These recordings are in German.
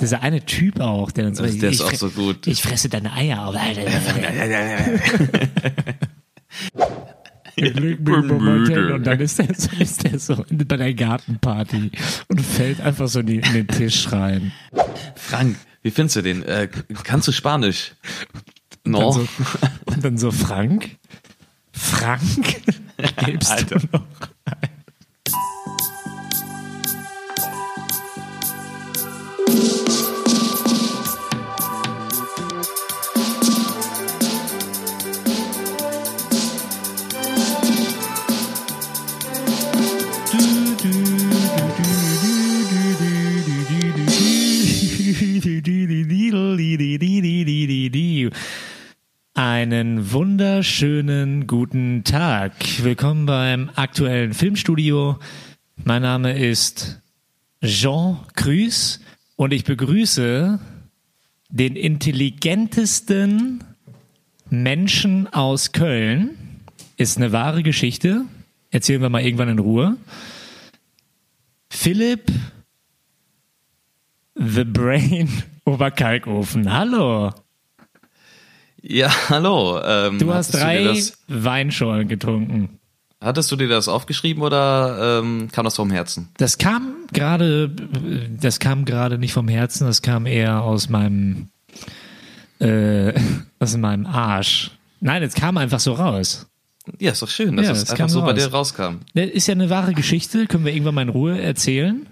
Dieser eine Typ auch, der dann so, Das- der ist ich, auch so gut. Ich fresse deine Eier auf. Und dann ist der, so, ist der so bei der Gartenparty und fällt einfach so in, die, in den Tisch rein. Frank, wie findest du den? Äh, kannst du Spanisch? Und No. dann so, und dann so Frank? Frank? Lebst Alter. du noch? Einen wunderschönen guten Tag. Willkommen beim aktuellen Filmstudio. Mein Name ist Jean Cruz und ich begrüße den intelligentesten Menschen aus Köln. Ist eine wahre Geschichte. Erzählen wir mal irgendwann in Ruhe. Philipp The Brain Oberkalkofen. Hallo. Ja, hallo. Ähm, Du hast drei das, Weinschorlen getrunken. hattest du dir das aufgeschrieben oder ähm, kam das vom Herzen? Das kam gerade, das kam gerade nicht vom Herzen, das kam eher aus meinem, äh, aus meinem Arsch. Nein, es kam einfach so raus. Ja, ist doch schön, dass Ja, das das einfach so bei raus. dir rauskam. Das ist ja eine wahre Geschichte, können wir irgendwann mal in Ruhe erzählen.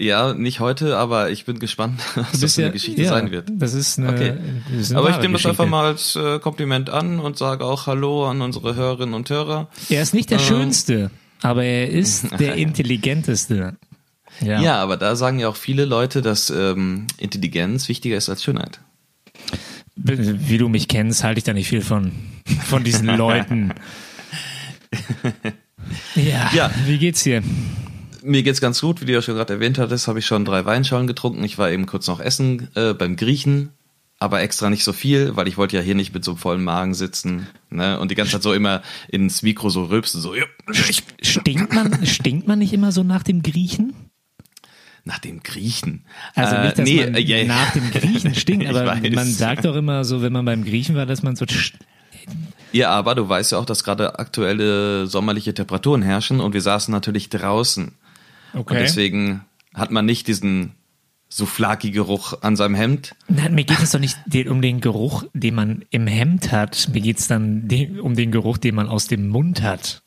Ja, nicht heute, aber ich bin gespannt, was das für eine ja- Geschichte ja, sein wird. Das ist eine, Okay. ist eine Aber ich nehme das einfach mal als äh, Kompliment an und sage auch Hallo an unsere Hörerinnen und Hörer. Er ist nicht der Ähm. Schönste, aber er ist der Intelligenteste. Ja. Ja, aber da sagen ja auch viele Leute, dass ähm, Intelligenz wichtiger ist als Schönheit. Wie du mich kennst, halte ich da nicht viel von, von diesen Leuten. Ja, Ja. wie geht's dir? Mir geht's ganz gut, wie du ja schon gerade erwähnt hattest, habe ich schon drei Weinschalen getrunken. Ich war eben kurz noch essen äh, beim Griechen, aber extra nicht so viel, weil ich wollte ja hier nicht mit so einem vollen Magen sitzen ne? und die ganze Zeit so immer ins Mikro so rülpsen, so Stinkt man, stinkt man nicht immer so nach dem Griechen? nach dem Griechen. Also Äh, nicht, dass nee, man äh, ja, nach dem Griechen stinkt, aber man sagt doch immer so, wenn man beim Griechen war, dass man so Ja, aber du weißt ja auch, dass gerade aktuelle sommerliche Temperaturen herrschen und wir saßen natürlich draußen. Und deswegen hat man nicht diesen Souflaki-Geruch an seinem Hemd. Nein, mir geht es doch nicht um den Geruch, den man im Hemd hat. Mir geht es dann um den Geruch, den man aus dem Mund hat.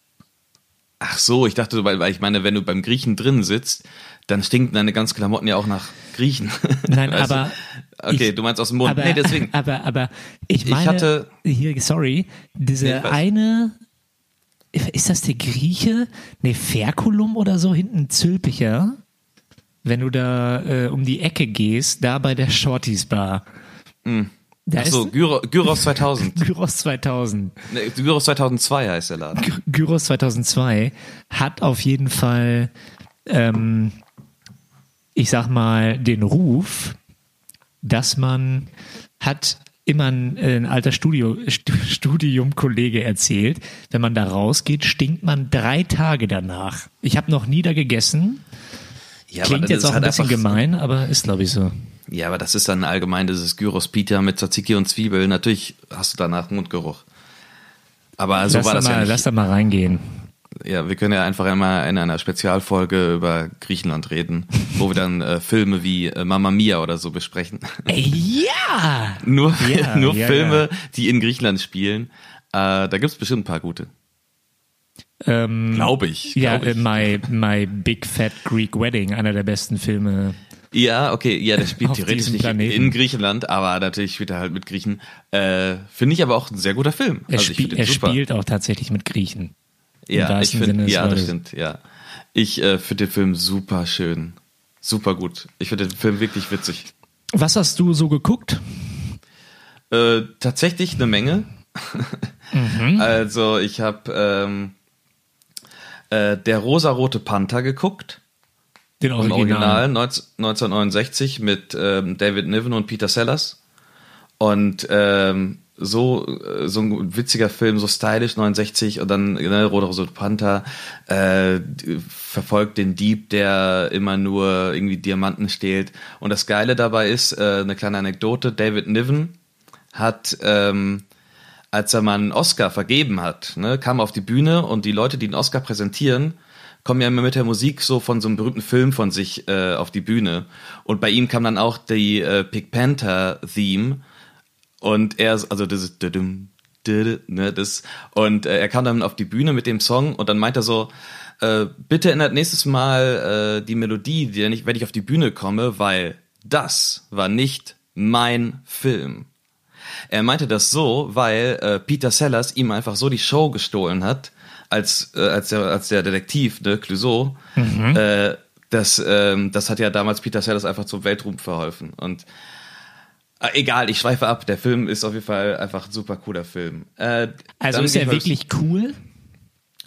Ach so, ich dachte, weil, weil ich meine, wenn du beim Griechen drin sitzt, dann stinken deine ganzen Klamotten ja auch nach Griechen. Nein, Weißt du? aber Okay, ich- du meinst aus dem Mund. Aber, nee, deswegen. aber, aber ich Ich meine, hatte- hier, sorry, diese Nee, ich eine, ist das der Grieche? Nee, Ferkulum oder so, hinten Zülpicher? Wenn du da äh, um die Ecke gehst, da bei der Shorties Bar. Da Mm. Ach so, ist Gyro, Gyros 2000. Gyros 2000. Nee, Gyros 2002 heißt der Laden. Gy- Gyros 2002 hat auf jeden Fall, ähm, ich sag mal, den Ruf, dass man hat immer ein, äh, ein alter Studio, Stu- Studiumkollege erzählt, wenn man da rausgeht, stinkt man drei Tage danach. Ich habe noch nie da gegessen. Ja, Klingt jetzt auch ein halt bisschen gemein, aber ist glaube ich so. Ja, aber das ist dann allgemein dieses Gyros Pita mit Tzatziki und Zwiebel. Natürlich hast du danach Mundgeruch. Aber so lass, war da das mal, ja lass nicht. da mal reingehen. Ja, wir können ja einfach einmal in einer Spezialfolge über Griechenland reden, wo wir dann äh, Filme wie äh, Mamma Mia oder so besprechen. Ey, ja! nur Ja, nur ja, Filme, die in Griechenland spielen. Äh, da gibt's bestimmt ein paar gute. Ähm, Glaube ich. Ja, glaub ich. äh, my, my Big Fat Greek Wedding, einer der besten Filme. Ja, okay, ja, der spielt theoretisch nicht Planeten. in Griechenland, aber natürlich spielt er halt mit Griechen. Äh, finde ich aber auch ein sehr guter Film. Er, Also ich spiel, er spielt auch tatsächlich mit Griechen. Im Ja, ich finde, ja, das stimmt, ja. Ich äh, finde den Film super schön. Super gut. Ich finde den Film wirklich witzig. Was hast du so geguckt? Äh, tatsächlich eine Menge. Mhm. Also ich habe ähm, äh, der rosarote Panther geguckt. Den Im Original. Original 19, 1969 mit ähm, David Niven und Peter Sellers. Und ähm, so, äh, so ein witziger Film, so stylisch, 69 und dann ne, Roter Rose Panther äh, verfolgt den Dieb, der immer nur irgendwie Diamanten stehlt. Und das Geile dabei ist, äh, eine kleine Anekdote, David Niven hat, ähm, als er mal einen Oscar vergeben hat, ne, kam auf die Bühne und die Leute, die den Oscar präsentieren, kommen ja immer mit der Musik so von so einem berühmten Film von sich äh, auf die Bühne. Und bei ihm kam dann auch die äh, Pig Panther Theme und er, also das ist, ne, das, und äh, er kam dann auf die Bühne mit dem Song und dann meint er so, äh, bitte ändert nächstes Mal äh, die Melodie, die ich, wenn ich auf die Bühne komme, weil das war nicht mein Film. Er meinte das so, weil äh, Peter Sellers ihm einfach so die Show gestohlen hat, als, äh, als, der, als der Detektiv, ne, Clouseau. Mhm. Äh, das, ähm, das hat ja damals Peter Sellers einfach zum Weltruhm verholfen. Und egal, ich schweife ab. Der Film ist auf jeden Fall einfach ein super cooler Film. Äh, also ist er wirklich cool?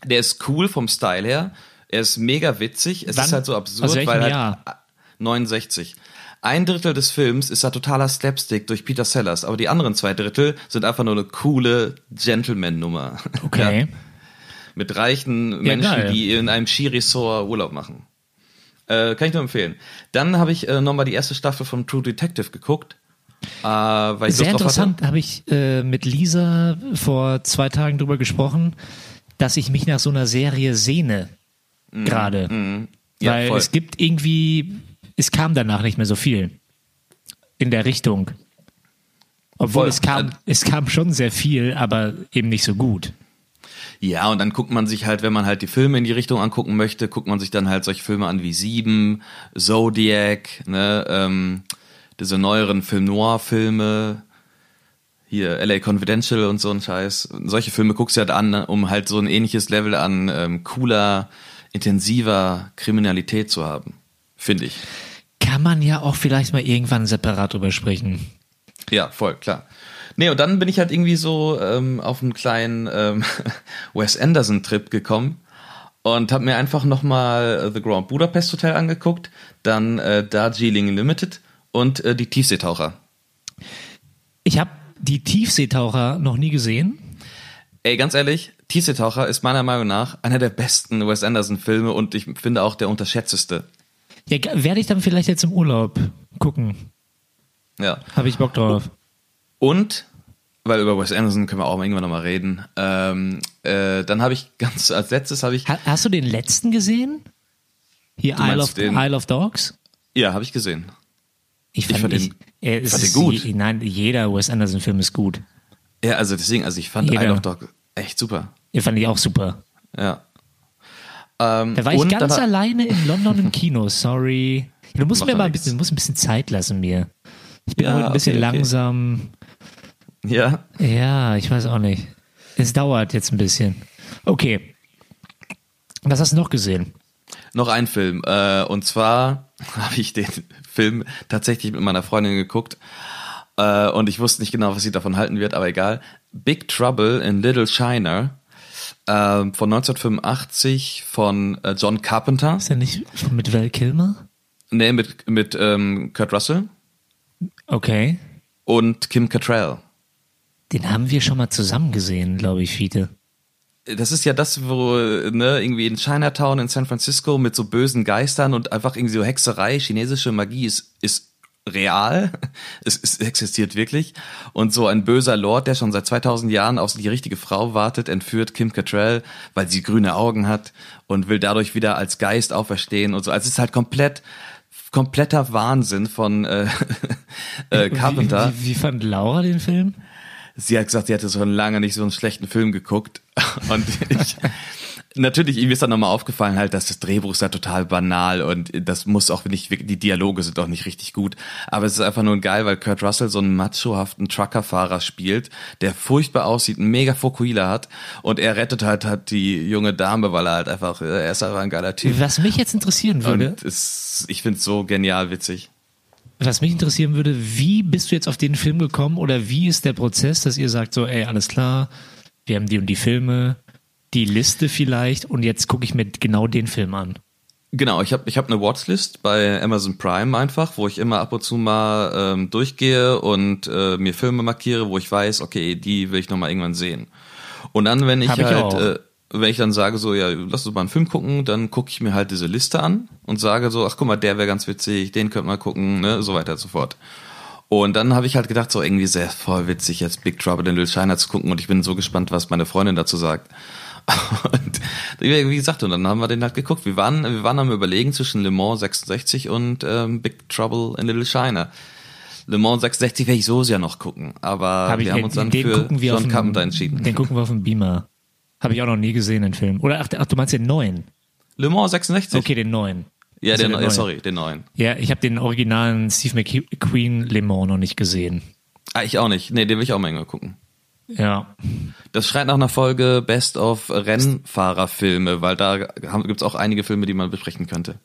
Der ist cool vom Style her. Er ist mega witzig. Es Wann? ist halt so absurd, weil halt Jahr? 69. Ein Drittel des Films ist da totaler Slapstick durch Peter Sellers, aber die anderen zwei Drittel sind einfach nur eine coole Gentleman-Nummer. Okay. Ja. Mit reichen ja, Menschen, geil. die in einem Skiresort Urlaub machen. Äh, kann ich nur empfehlen. Dann habe ich äh, nochmal die erste Staffel von True Detective geguckt. Äh, Sehr interessant, habe ich äh, mit Lisa vor zwei Tagen drüber gesprochen, dass ich mich nach so einer Serie sehne. Mm, Gerade. Mm, ja, Weil voll. es gibt irgendwie, es kam danach nicht mehr so viel in der Richtung. Obwohl voll. es kam, es kam schon sehr viel, aber eben nicht so gut. Ja, und dann guckt man sich halt, wenn man halt die Filme in die Richtung angucken möchte, guckt man sich dann halt solche Filme an wie Sieben, Zodiac, ne, ähm, diese neueren Film Noir-Filme, hier LA Confidential und so ein Scheiß. Solche Filme guckst du halt an, um halt so ein ähnliches Level an ähm, cooler, intensiver Kriminalität zu haben, finde ich. Kann man ja auch vielleicht mal irgendwann separat drüber sprechen. Ja, voll, klar. Nee, und dann bin ich halt irgendwie so ähm, auf einen kleinen ähm, Wes Anderson-Trip gekommen und habe mir einfach nochmal The Grand Budapest Hotel angeguckt, dann äh, Darjeeling Limited und äh, die Tiefseetaucher. Ich habe die Tiefseetaucher noch nie gesehen. Ey, ganz ehrlich, Tiefseetaucher ist meiner Meinung nach einer der besten Wes Anderson-Filme und ich finde auch der unterschätzteste. Ja, werde ich dann vielleicht jetzt im Urlaub gucken. Ja. Habe ich Bock drauf. Und, weil über Wes Anderson können wir auch irgendwann nochmal reden, ähm, äh, dann habe ich ganz als letztes habe ich. Hast du den letzten gesehen? Hier Isle of, Isle of Dogs? Ja, habe ich gesehen. Ich fand, ich fand, ich, den, äh, ich fand den gut. nein, jeder Wes Anderson-Film ist gut. Ja, also deswegen, also ich fand jeder. Isle of Dogs echt super. Ja, fand ich auch super. Ja. Ähm, da war ich ganz alleine in London im Kino, sorry. Du musst mir mal ein bisschen, du musst ein bisschen Zeit lassen mir. Ich bin ja, heute ein bisschen okay, okay. langsam. Ja. Ja, ich weiß auch nicht. Es dauert jetzt ein bisschen. Okay. Was hast du noch gesehen? Noch ein Film. Äh, und zwar habe ich den Film tatsächlich mit meiner Freundin geguckt. Äh, und ich wusste nicht genau, was sie davon halten wird, aber egal. Big Trouble in Little China äh, von 1985 von äh, John Carpenter. Ist er nicht mit Val Kilmer? Nee, mit, mit ähm, Kurt Russell. Okay. Und Kim Cattrall. Den haben wir schon mal zusammen gesehen, glaube ich, Fiete das ist ja das, wo, ne, irgendwie in Chinatown in San Francisco mit so bösen Geistern und einfach irgendwie so Hexerei, chinesische Magie ist, ist real. Es, es existiert wirklich. Und so ein böser Lord, der schon seit 2000 Jahren auf die richtige Frau wartet, entführt Kim Cattrall, weil sie grüne Augen hat und will dadurch wieder als Geist auferstehen und so. Also es ist halt komplett, kompletter Wahnsinn von äh, äh, Carpenter. Wie, wie, wie fand Laura den Film? Sie hat gesagt, sie hatte schon lange nicht so einen schlechten Film geguckt. Und ich, natürlich, ihm ist dann nochmal aufgefallen halt, dass das Drehbuch ist ja total banal und das muss auch nicht, die Dialoge sind auch nicht richtig gut. Aber es ist einfach nur geil, weil Kurt Russell so einen machohaften Truckerfahrer spielt, der furchtbar aussieht, einen mega Fokuhila hat und er rettet halt, halt die junge Dame, weil er halt einfach, er ist einfach ein geiler Typ. Was mich jetzt interessieren würde. Und es, ich finde es so genial witzig. Was mich interessieren würde, wie bist du jetzt auf den Film gekommen oder wie ist der Prozess, dass ihr sagt so, ey, alles klar, wir haben die und die Filme, die Liste vielleicht und jetzt gucke ich mir genau den Film an. Genau, ich habe ich hab eine Watchlist bei Amazon Prime einfach, wo ich immer ab und zu mal ähm, durchgehe und äh, mir Filme markiere, wo ich weiß, okay, die will ich noch mal irgendwann sehen. Und dann, wenn ich Hab ich halt, auch. äh, wenn ich dann sage so, ja, lass uns mal einen Film gucken, dann gucke ich mir halt diese Liste an und sage so, ach guck mal, der wäre ganz witzig, den könnte man gucken, ne, so weiter und so fort. Und dann habe ich halt gedacht, so irgendwie sehr voll witzig, jetzt Big Trouble in Little China zu gucken und ich bin so gespannt, was meine Freundin dazu sagt. Und wie gesagt, und dann haben wir den halt geguckt. Wir waren, wir waren am überlegen zwischen Le Mans 66 und ähm, Big Trouble in Little China. Le Mans 66 werde ich so sehr noch gucken, aber Hab ich, wir haben uns dann für John Carpenter entschieden. Den gucken wir auf dem Beamer. Habe ich auch noch nie gesehen, den Film. Oder ach, ach du meinst den neuen? Le Mans 66? Okay, den neuen. Ja, Also den, der äh, neue. sorry, den neuen. Ja, ich habe den originalen Steve McQueen Le Mans noch nicht gesehen. Ah, ich auch nicht. Nee, den will ich auch mal irgendwann gucken. Ja. Das schreit nach einer Folge Best of Rennfahrerfilme, weil da gibt es auch einige Filme, die man besprechen könnte.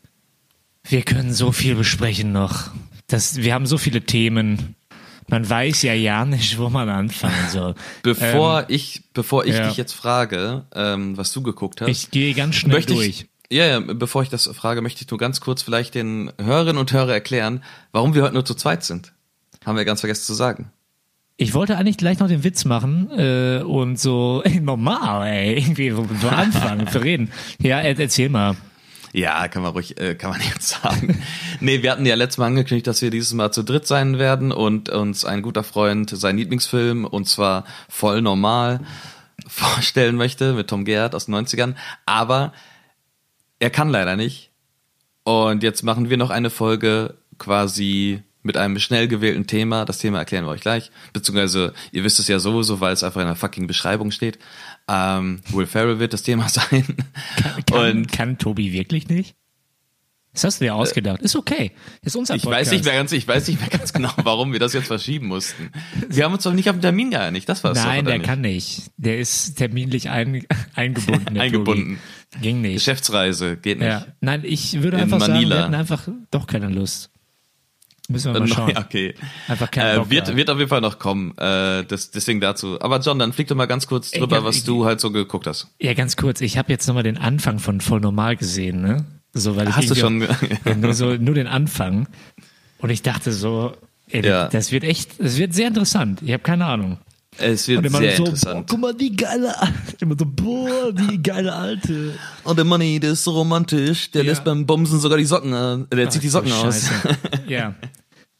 Wir können so viel besprechen noch. Das, wir haben so viele Themen. Man weiß ja ja nicht, wo man anfangen soll. Bevor ich, bevor ich Ähm, ja. dich jetzt frage, ähm, was du geguckt hast, Ich gehe ganz schnell möchte durch. ich, ja, ja, bevor ich das frage, möchte ich nur ganz kurz vielleicht den Hörerinnen und Hörer erklären, warum wir heute nur zu zweit sind. Haben wir ganz vergessen zu sagen. Ich wollte eigentlich gleich noch den Witz machen äh, und so ey, normal, ey, irgendwie so, anfangen zu reden. Ja, er, erzähl mal. Ja, kann man ruhig, äh, kann man jetzt sagen. nee, wir hatten ja letztes Mal angekündigt, dass wir dieses Mal zu dritt sein werden und uns ein guter Freund seinen Lieblingsfilm, und zwar voll normal, vorstellen möchte mit Tom Gerhardt aus den 90ern. Aber er kann leider nicht. Und jetzt machen wir noch eine Folge quasi mit einem schnell gewählten Thema. Das Thema erklären wir euch gleich. Beziehungsweise, ihr wisst es ja sowieso, weil es einfach in der fucking Beschreibung steht. Ähm, Will Ferrell wird das Thema sein. Kann, Und kann Tobi wirklich nicht? Das hast du dir ausgedacht. Ist okay. Ist unser Ich Podcast. weiß nicht mehr ganz, ich weiß nicht mehr ganz genau, warum wir das jetzt verschieben mussten. Wir haben uns doch nicht auf den Termin geeinigt, das war's doch, Nein, der nicht? kann nicht. Der ist terminlich ein, eingebunden. Eingebunden. Tobi. Ging nicht. Geschäftsreise, geht nicht. Ja. Nein, ich würde In einfach sagen, Manila. wir hatten einfach doch keine Lust. Müssen wir mal schauen. Ja, okay. Einfach keinen Äh, wird, wird auf jeden Fall noch kommen. Äh, das, deswegen dazu. Aber John, dann flieg doch mal ganz kurz Ey, drüber, ganz- was du halt so geguckt hast. Ja, ganz kurz. Ich habe jetzt nochmal den Anfang von Voll Normal gesehen, ne? So, weil ich Hast du schon- auch- nur so nur den Anfang. Und ich dachte so, ey, Ja. das wird echt, das wird sehr interessant. Ich habe keine Ahnung. Es wird sehr so, interessant. Boah, guck mal, die geile, immer so, boah, die geile alte. Und der Money, der ist so romantisch. Der Ja. lässt beim Bumsen sogar die Socken, äh, der zieht die Socken Ach, so aus. Ja.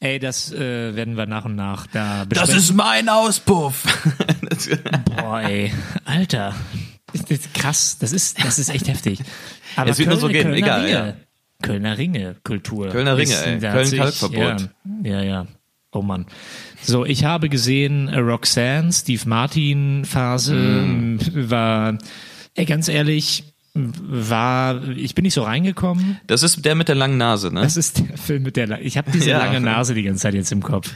Ey, das äh, werden wir nach und nach da Das besprechen. ist mein Auspuff. Boah, ey, Alter. Das ist krass, das ist, das ist echt heftig. Aber Es wird nur so gehen, Kölner egal, Ringe, ja. Kölner Ringe, Kultur. Kölner Ringe, ey. da hat Köln sich- Kalkverbot. Ja, ja, ja. Oh Mann. So, ich habe gesehen äh, Roxanne, Steve Martin Phase, Mm. war, ey, ganz ehrlich, war, ich bin nicht so reingekommen. Das ist der mit der langen Nase, ne? Das ist der Film mit der, la- ich habe diese Ja. lange Nase die ganze Zeit jetzt im Kopf.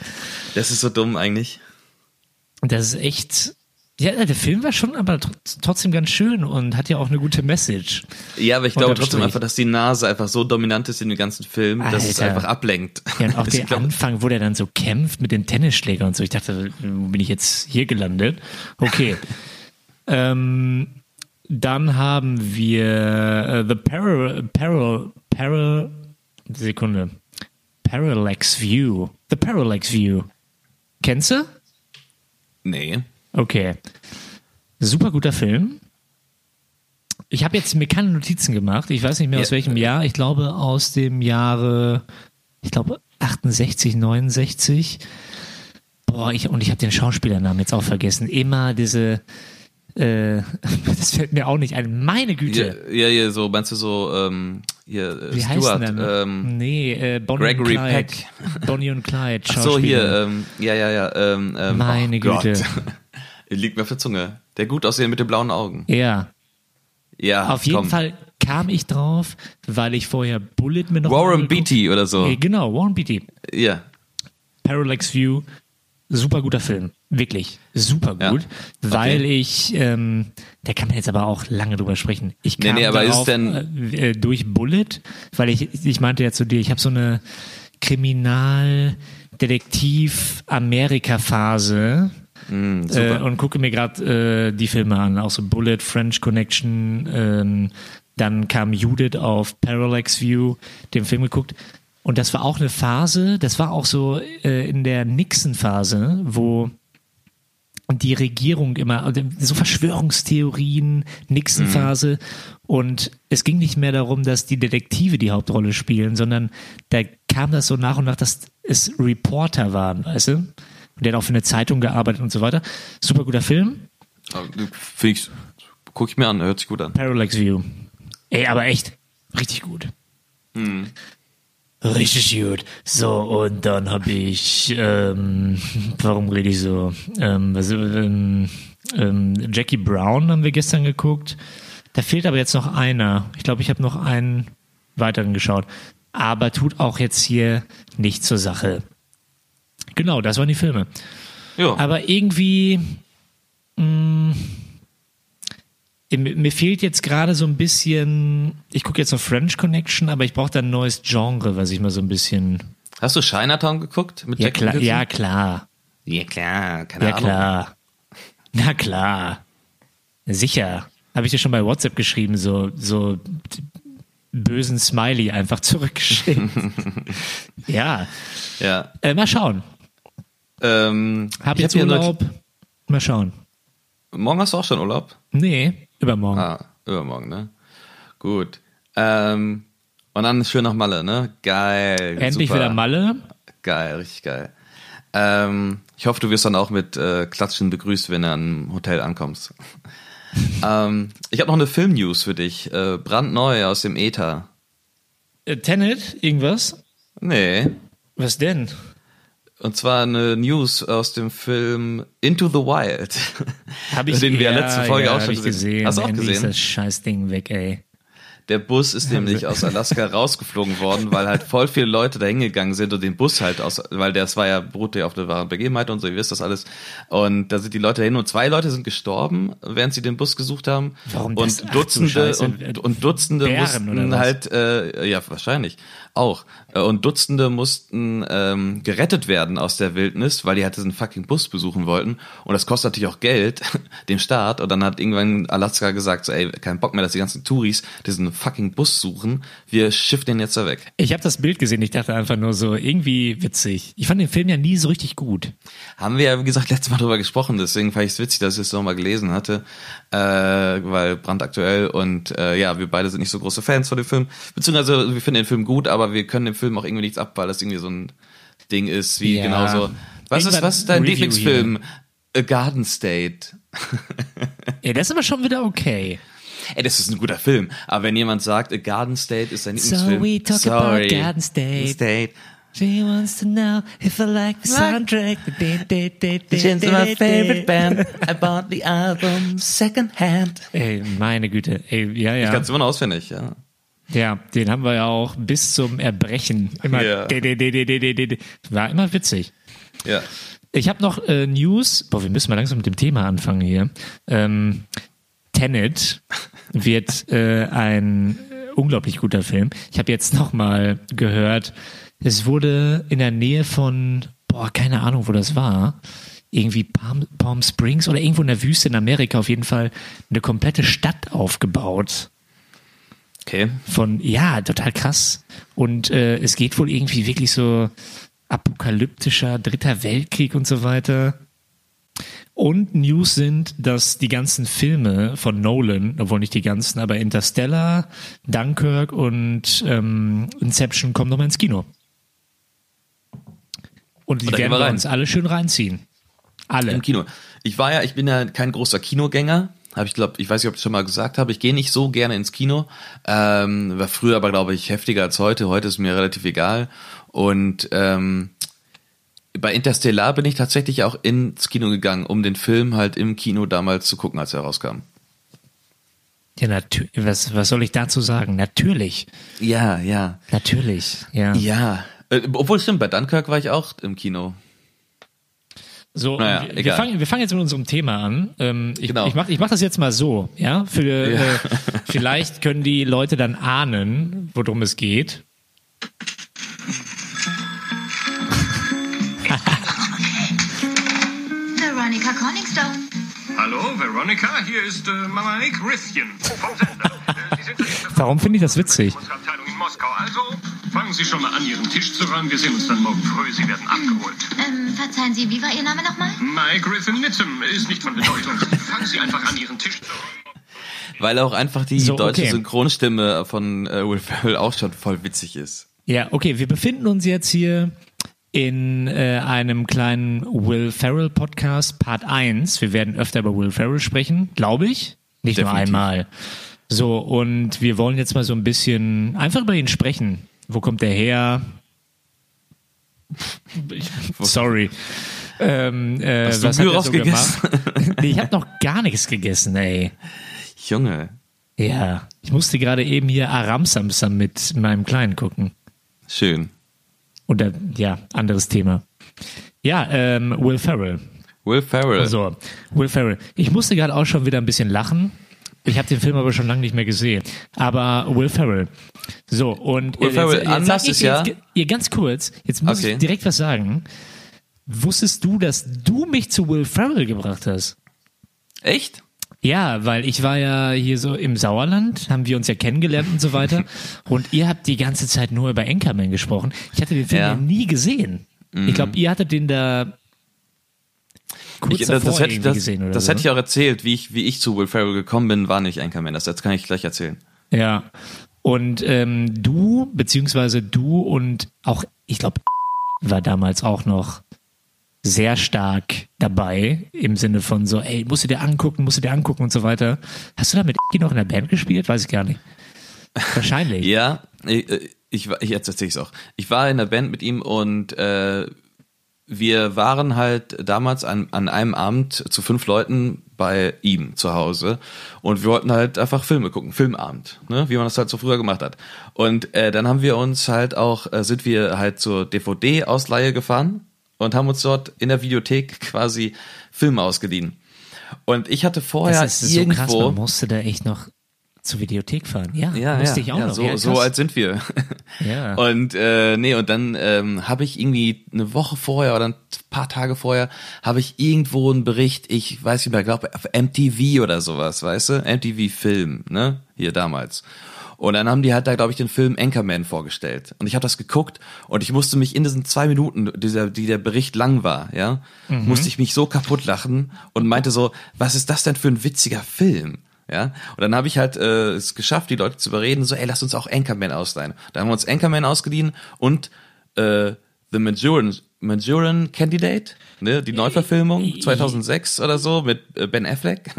Das ist so dumm eigentlich. Das ist echt, ja, der Film war schon aber tr- trotzdem ganz schön und hat ja auch eine gute Message. Ja, aber ich glaube trotzdem einfach, dass die Nase einfach so dominant ist in dem ganzen Film, dass es Alter. einfach ablenkt. Ja, und auch der glaub, Anfang, wo der dann so kämpft mit dem Tennisschläger und so. Ich dachte, wo bin ich jetzt hier gelandet? Okay. ähm, dann haben wir äh, The Parallel, Parallel, Parallel, Sekunde. Parallax View. The Parallax View. Kennst du? Nee. Okay. Super guter Film. Ich habe jetzt mir keine Notizen gemacht. Ich weiß nicht mehr aus Ja. welchem Jahr. Ich glaube aus dem Jahre, ich glaube 68, 69. Boah, ich, und ich habe den Schauspielernamen jetzt auch vergessen. Immer diese, äh, das fällt mir auch nicht ein. Meine Güte. Ja, ja, ja, so, meinst du so, ähm, hier, äh, Wie heißt Stuart, denn der? ähm, nee, äh, Bonnie Gregory und Clyde. Peck. Bonnie und Clyde. ach so, hier, ähm, ja, ja, ja, ähm, ähm, Meine oh. Güte. Liegt mir auf der Zunge. Der gut aussehen mit den blauen Augen. Ja, Ja, auf jeden komm. Fall kam ich drauf, weil ich vorher Bullet mir noch Warren Beatty oder so. Äh, Genau, Warren Beatty. Ja. Parallax View, super guter Film. Wirklich, super Ja? gut. Okay. Weil ich, ähm, da kann man jetzt aber auch lange drüber sprechen. Ich Nee, kam nee, aber ist darauf, denn- äh, äh, durch Bullet, weil ich, ich meinte ja zu dir, ich habe so eine Kriminaldetektiv-Amerika-Phase. Mm, Äh, und gucke mir gerade äh, die Filme an, auch so Bullet, French Connection, ähm, Dann kam Judith auf Parallax View, den Film geguckt. Und das war auch eine Phase, das war auch so äh, in der Nixon-Phase, wo die Regierung immer, also so Verschwörungstheorien, Nixon-Phase. Und es ging nicht mehr darum, dass die Detektive die Hauptrolle spielen, sondern da kam das so nach und nach, dass es Reporter waren, weißt du? Und der hat auch für eine Zeitung gearbeitet und so weiter. Super guter Film. Finde ich, guck ich mir an, hört sich gut an. Parallax View. Ey, aber echt, richtig gut. Richtig gut. So, und dann habe ich, ähm, warum rede ich so? Ähm, was, ähm, ähm, Jackie Brown haben wir gestern geguckt. Da fehlt aber jetzt noch einer. Ich glaube, ich habe noch einen weiteren geschaut. Aber tut auch jetzt hier nicht zur Sache. Genau, das waren die Filme. Ja. Aber irgendwie, mh, mir fehlt jetzt gerade so ein bisschen, ich gucke jetzt noch French Connection, aber ich brauche da ein neues Genre, was ich mal so ein bisschen. Hast du Chinatown geguckt? Mit Ja, Jack klar, ja, klar. Ja, klar, keine Ja, Ahnung. klar. Na klar. Sicher. Habe ich dir schon bei WhatsApp geschrieben, so, so bösen Smiley einfach zurückgeschickt. ja. Ja. Äh, mal schauen. Ähm, Hab jetzt hab Urlaub. Mal schauen. Morgen hast du auch schon Urlaub? Nee, übermorgen. Ah, übermorgen, ne? Gut. Ähm, und dann schön nach Malle, ne? Geil. Endlich super. wieder Malle. Geil, richtig geil. Ähm, ich hoffe, du wirst dann auch mit äh, Klatschen begrüßt, wenn du am Hotel ankommst. ähm, ich habe noch eine Film-News für dich. Äh, brandneu aus dem Ether. Äh, Tenet, irgendwas? Nee. Was denn? Und zwar eine News aus dem Film Into the Wild. Hab ich den wir ja, letzte Folge ja, auch schon gesehen. Hast du auch Endlich gesehen? ist das Scheißding weg, ey. Der Bus ist nämlich aus Alaska rausgeflogen worden, weil halt voll viele Leute da hingegangen sind und den Bus halt aus, weil das war ja beruhte ja auf der wahren Begebenheit und so, ihr wisst das alles. Und da sind die Leute dahin und zwei Leute sind gestorben, während sie den Bus gesucht haben. Warum das? und du Dutzende Scheiße. und, und Dutzende Bären mussten halt, äh, ja wahrscheinlich auch. Und Dutzende mussten ähm, gerettet werden aus der Wildnis, weil die halt diesen fucking Bus besuchen wollten. Und das kostet natürlich auch Geld, dem Staat. Und dann hat irgendwann Alaska gesagt, so, ey, kein Bock mehr, dass die ganzen Touris diesen fucking Bus suchen. Wir schiffen den jetzt da weg. Ich habe das Bild gesehen, ich dachte einfach nur so, irgendwie witzig. Ich fand den Film ja nie so richtig gut. Haben wir ja, wie gesagt, letztes Mal drüber gesprochen, deswegen fand ich es witzig, dass ich es nochmal gelesen hatte, äh, weil brandaktuell und äh, ja, wir beide sind nicht so große Fans von dem Film, beziehungsweise wir finden den Film gut, aber wir können dem Film auch irgendwie nichts ab, weil das irgendwie so ein Ding ist, wie Ja. genauso. Was ist, was ist dein Lieblingsfilm? A Garden State. Ja, das ist aber schon wieder okay. Ey, das ist ein guter Film, aber wenn jemand sagt, A Garden State ist sein So Lieblingsfilm, we talk sorry. about Garden State. State. She wants to know if I like the soundtrack. She's my favorite band. I bought the album second hand. Ey, meine Güte. Ey, ja, ja. Ganz immer noch auswendig, ja. Ja, den haben wir ja auch bis zum Erbrechen. Immer. War immer witzig. Ja. Ich habe noch äh, News. Boah, wir müssen mal langsam mit dem Thema anfangen hier. Ähm, Tenet wird äh, ein unglaublich guter Film. Ich habe jetzt noch mal gehört, es wurde in der Nähe von, boah, keine Ahnung, wo das war. Irgendwie Palm, Palm Springs oder irgendwo in der Wüste in Amerika auf jeden Fall eine komplette Stadt aufgebaut Okay. von, ja, total krass. Und äh, es geht wohl irgendwie wirklich so apokalyptischer Dritter Weltkrieg und so weiter. Und News sind, dass die ganzen Filme von Nolan, obwohl nicht die ganzen, aber Interstellar, Dunkirk und ähm, Inception kommen nochmal ins Kino. Und die werden wir rein. uns alle schön reinziehen. Alle. Im Kino. Ich war ja, ich bin ja kein großer Kinogänger. Habe ich glaube, ich weiß nicht, ob ich das schon mal gesagt habe. Ich gehe nicht so gerne ins Kino. Ähm, war früher aber glaube ich heftiger als heute. Heute ist mir relativ egal. Und ähm, bei Interstellar bin ich tatsächlich auch ins Kino gegangen, um den Film halt im Kino damals zu gucken, als er rauskam. Ja, natürlich. Was, was soll ich dazu sagen? Natürlich. Ja, ja, Natürlich. Ja. ja. Äh, obwohl stimmt, bei Dunkirk war ich auch im Kino. So, Naja, wir, wir, fangen, wir fangen jetzt mit unserem Thema an. Ähm, ich Genau. ich mache ich mach das jetzt mal so, ja. Für, Ja. Äh, vielleicht können die Leute dann ahnen, worum es geht. Corningstone. Hallo, Veronica, hier ist äh, Mama Nick Rithchen vom Sender. Äh, Warum finde ich das witzig? Abteilung in Moskau. Also fangen Sie schon mal an, Ihren Tisch zu räumen. Wir sehen uns dann morgen früh. Sie werden abgeholt. Ähm, verzeihen Sie, wie war Ihr Name nochmal? Mike Griffin Mitchum ist nicht von Bedeutung. Fangen Sie einfach an, Ihren Tisch zu räumen. Weil auch einfach die So, deutsche okay. Synchronstimme von äh, Will Ferrell auch schon voll witzig ist. Ja, okay, wir befinden uns jetzt hier in äh, einem kleinen Will Ferrell Podcast, Part 1. Wir werden öfter über Will Ferrell sprechen, glaube ich. Nicht nur Definitiv. einmal. So, und wir wollen jetzt mal so ein bisschen einfach über ihn sprechen. Wo kommt der her? Sorry. Ähm, äh, Hast du was hat er so nee, ich habe noch gar nichts gegessen, ey. Junge, Ja, ich musste gerade eben hier Aram Samsam mit meinem Kleinen gucken. schön. Oder ja, anderes Thema. Ja, ähm, Will Ferrell. Will Ferrell. So, Will Ferrell. Ich musste gerade auch schon wieder ein bisschen lachen. Ich habe den Film aber schon lange nicht mehr gesehen. Aber Will Ferrell. So, und Will Ferrell, Anlass sag ich ist ja- Jetzt, ja, ganz kurz, jetzt muss Okay. ich direkt was sagen. Wusstest du, dass du mich zu Will Ferrell gebracht hast? Echt? Ja, weil ich war ja hier so im Sauerland, haben wir uns ja kennengelernt und so weiter. Und ihr habt die ganze Zeit nur über Anchorman gesprochen. Ich hatte den Film ja, Ja. Mhm. nie gesehen. Ich glaube, ihr hattet den da kurz Ich, davor das hätte, das, gesehen oder das so. hätte ich auch erzählt, wie ich, wie ich zu Will Ferrell gekommen bin, war nicht Anchorman. Das, das kann ich gleich erzählen. Ja. Und ähm, du, beziehungsweise du und auch, ich glaube, war damals auch noch sehr stark dabei, im Sinne von so, ey, musst du dir angucken, musst du dir angucken und so weiter. Hast du da mit noch in der Band gespielt? Weiß ich gar nicht. Wahrscheinlich. Ja, ich, ich, war- ich jetzt erzähle ich auch. Ich war in der Band mit ihm und äh, wir waren halt damals an, an einem Abend zu fünf Leuten bei ihm zu Hause und wir wollten halt einfach Filme gucken, Filmabend, ne? wie man das halt so früher gemacht hat. Und äh, dann haben wir uns halt auch, äh, sind wir halt zur DVD-Ausleihe gefahren und haben uns dort in der Videothek quasi Filme ausgeliehen. Und ich hatte vorher das ist so irgendwo krass, man musste da echt noch zur Videothek fahren. Ja, ja, musste ja, ich auch ja, noch. so, ja, so alt sind wir. Ja. Und äh, nee, und dann ähm, habe ich irgendwie eine Woche vorher oder ein paar Tage vorher habe ich irgendwo einen Bericht, ich weiß nicht mehr, glaube auf MTV oder sowas, weißt du? MTV Film, ne? Hier damals. Und dann haben die halt da, glaube ich, den Film Anchorman vorgestellt. Und ich habe das geguckt und ich musste mich in diesen zwei Minuten, dieser, die der Bericht lang war, ja, musste ich mich so kaputt lachen und meinte so, was ist das denn für ein witziger Film? Ja, und dann habe ich halt äh, es geschafft, die Leute zu überreden, so, ey, lass uns auch Anchorman ausleihen. Da haben wir uns Anchorman ausgeliehen und äh, The Manchurian, Manchurian Candidate, ne, die Neuverfilmung 2006 oder so mit äh, Ben Affleck.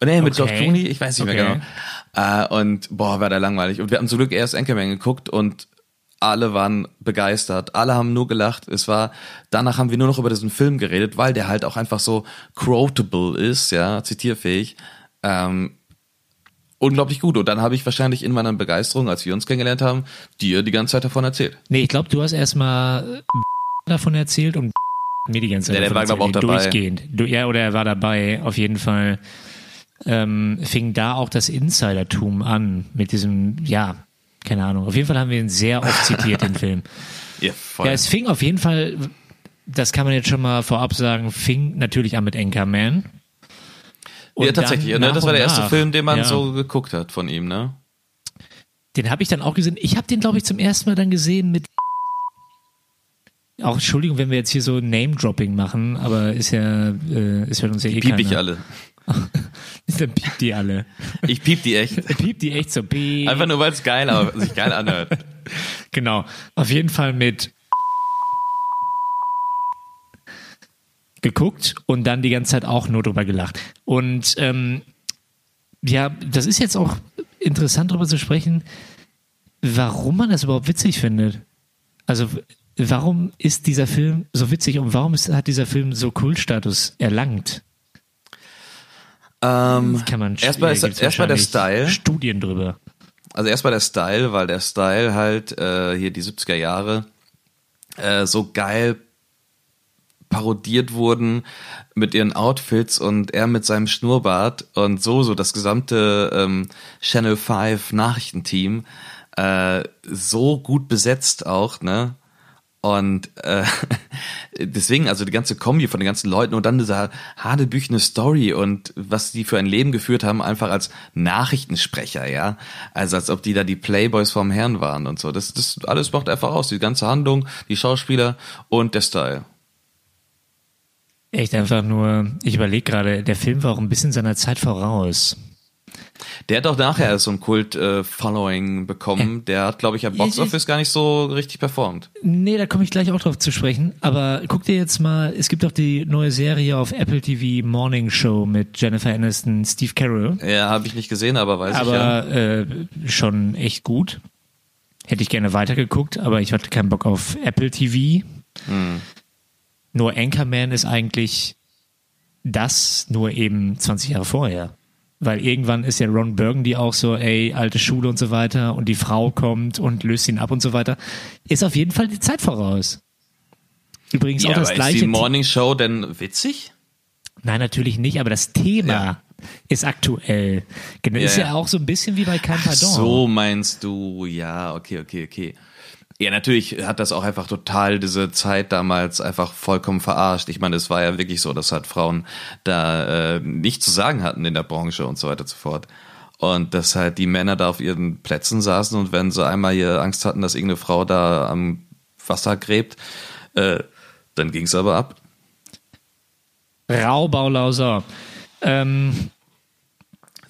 Und nee, mit Okay. George Clooney, ich weiß nicht mehr Okay. genau. Äh, und boah, war der langweilig. Und wir haben zum Glück erst Anchorman geguckt und alle waren begeistert, alle haben nur gelacht. Es war, danach haben wir nur noch über diesen Film geredet, weil der halt auch einfach so quotable ist, ja, zitierfähig. Ähm, unglaublich gut. Und dann habe ich wahrscheinlich in meiner Begeisterung, als wir uns kennengelernt haben, dir die ganze Zeit davon erzählt. Nee, ich glaube, du hast erstmal davon erzählt und mir die ganze Zeit Ja, der war, glaub ich, auch dabei. durchgehend. Du, ja, oder er war dabei, auf jeden Fall. Ähm, fing da auch das Insidertum an mit diesem, ja, keine Ahnung. Auf jeden Fall haben wir ihn sehr oft zitiert, den Film. Ja, voll. Ja, es fing auf jeden Fall, das kann man jetzt schon mal vorab sagen, fing natürlich an mit Anchorman. Und ja, tatsächlich. Ne? Das war der erste nach. Film, den man Ja. so geguckt hat von ihm, ne? Den habe ich dann auch gesehen. Ich habe den, glaube ich, zum ersten Mal dann gesehen mit. Auch Entschuldigung, wenn wir jetzt hier so Name-Dropping machen, aber ist ja, äh, ist ja uns ja eh Piep ich keiner. alle. Dann piept die alle. Ich piep die echt. Piept die echt so. Piep. Einfach nur, weil es geil, sich geil anhört. Genau. Auf jeden Fall mit geguckt und dann die ganze Zeit auch nur drüber gelacht. Und ähm, ja, das ist jetzt auch interessant darüber zu sprechen, warum man das überhaupt witzig findet. Also warum ist dieser Film so witzig und warum ist, hat dieser Film so Kultstatus erlangt? Ähm, Kann man erstmal gibt's erstmal der Style. Studien drüber. Also erstmal der Style, weil der Style halt äh, hier die 70er Jahre äh, so geil parodiert wurden mit ihren Outfits und er mit seinem Schnurrbart und so, so das gesamte ähm, Channel 5 Nachrichtenteam äh, so gut besetzt auch, ne? Und äh, deswegen, also die ganze Kombi von den ganzen Leuten und dann diese hadebüchene Story und was die für ein Leben geführt haben, einfach als Nachrichtensprecher, ja. Also als ob die da die Playboys vom Herrn waren und so. Das, das alles macht einfach aus. Die ganze Handlung, die Schauspieler und der Style. Echt einfach nur, ich überlege gerade, der Film war auch ein bisschen seiner Zeit voraus. Der hat auch nachher so ein Kult-Following bekommen. Der hat, glaube ich, am Box Office gar nicht so richtig performt. Nee, da komme ich gleich auch drauf zu sprechen. Aber guck dir jetzt mal, es gibt auch die neue Serie auf Apple TV Morning Show mit Jennifer Aniston, Steve Carroll. Ja, habe ich nicht gesehen, aber weiß aber, ich ja. äh, schon echt gut. Hätte ich gerne weitergeguckt, aber ich hatte keinen Bock auf Apple TV. Hm. Nur Anchorman ist eigentlich das, nur eben 20 Jahre vorher. Weil irgendwann ist ja Ron Burgundy auch so, ey, alte Schule und so weiter und die Frau kommt und löst ihn ab und so weiter. Ist auf jeden Fall die Zeit voraus. Übrigens Ja, auch das gleiche. ist die Morning Show denn witzig? Nein, natürlich nicht, aber das Thema Ja. ist aktuell. Genau, Ja, ist ja, auch so ein bisschen wie bei Kein Pardon. So meinst du, ja, okay, okay, okay. Ja, natürlich hat das auch einfach total diese Zeit damals einfach vollkommen verarscht. Ich meine, es war ja wirklich so, dass halt Frauen da äh, nichts zu sagen hatten in der Branche und so weiter und so fort. Und dass halt die Männer da auf ihren Plätzen saßen und wenn sie einmal hier Angst hatten, dass irgendeine Frau da am Wasser gräbt, äh, dann ging's aber ab. Raubaulauser. Ähm,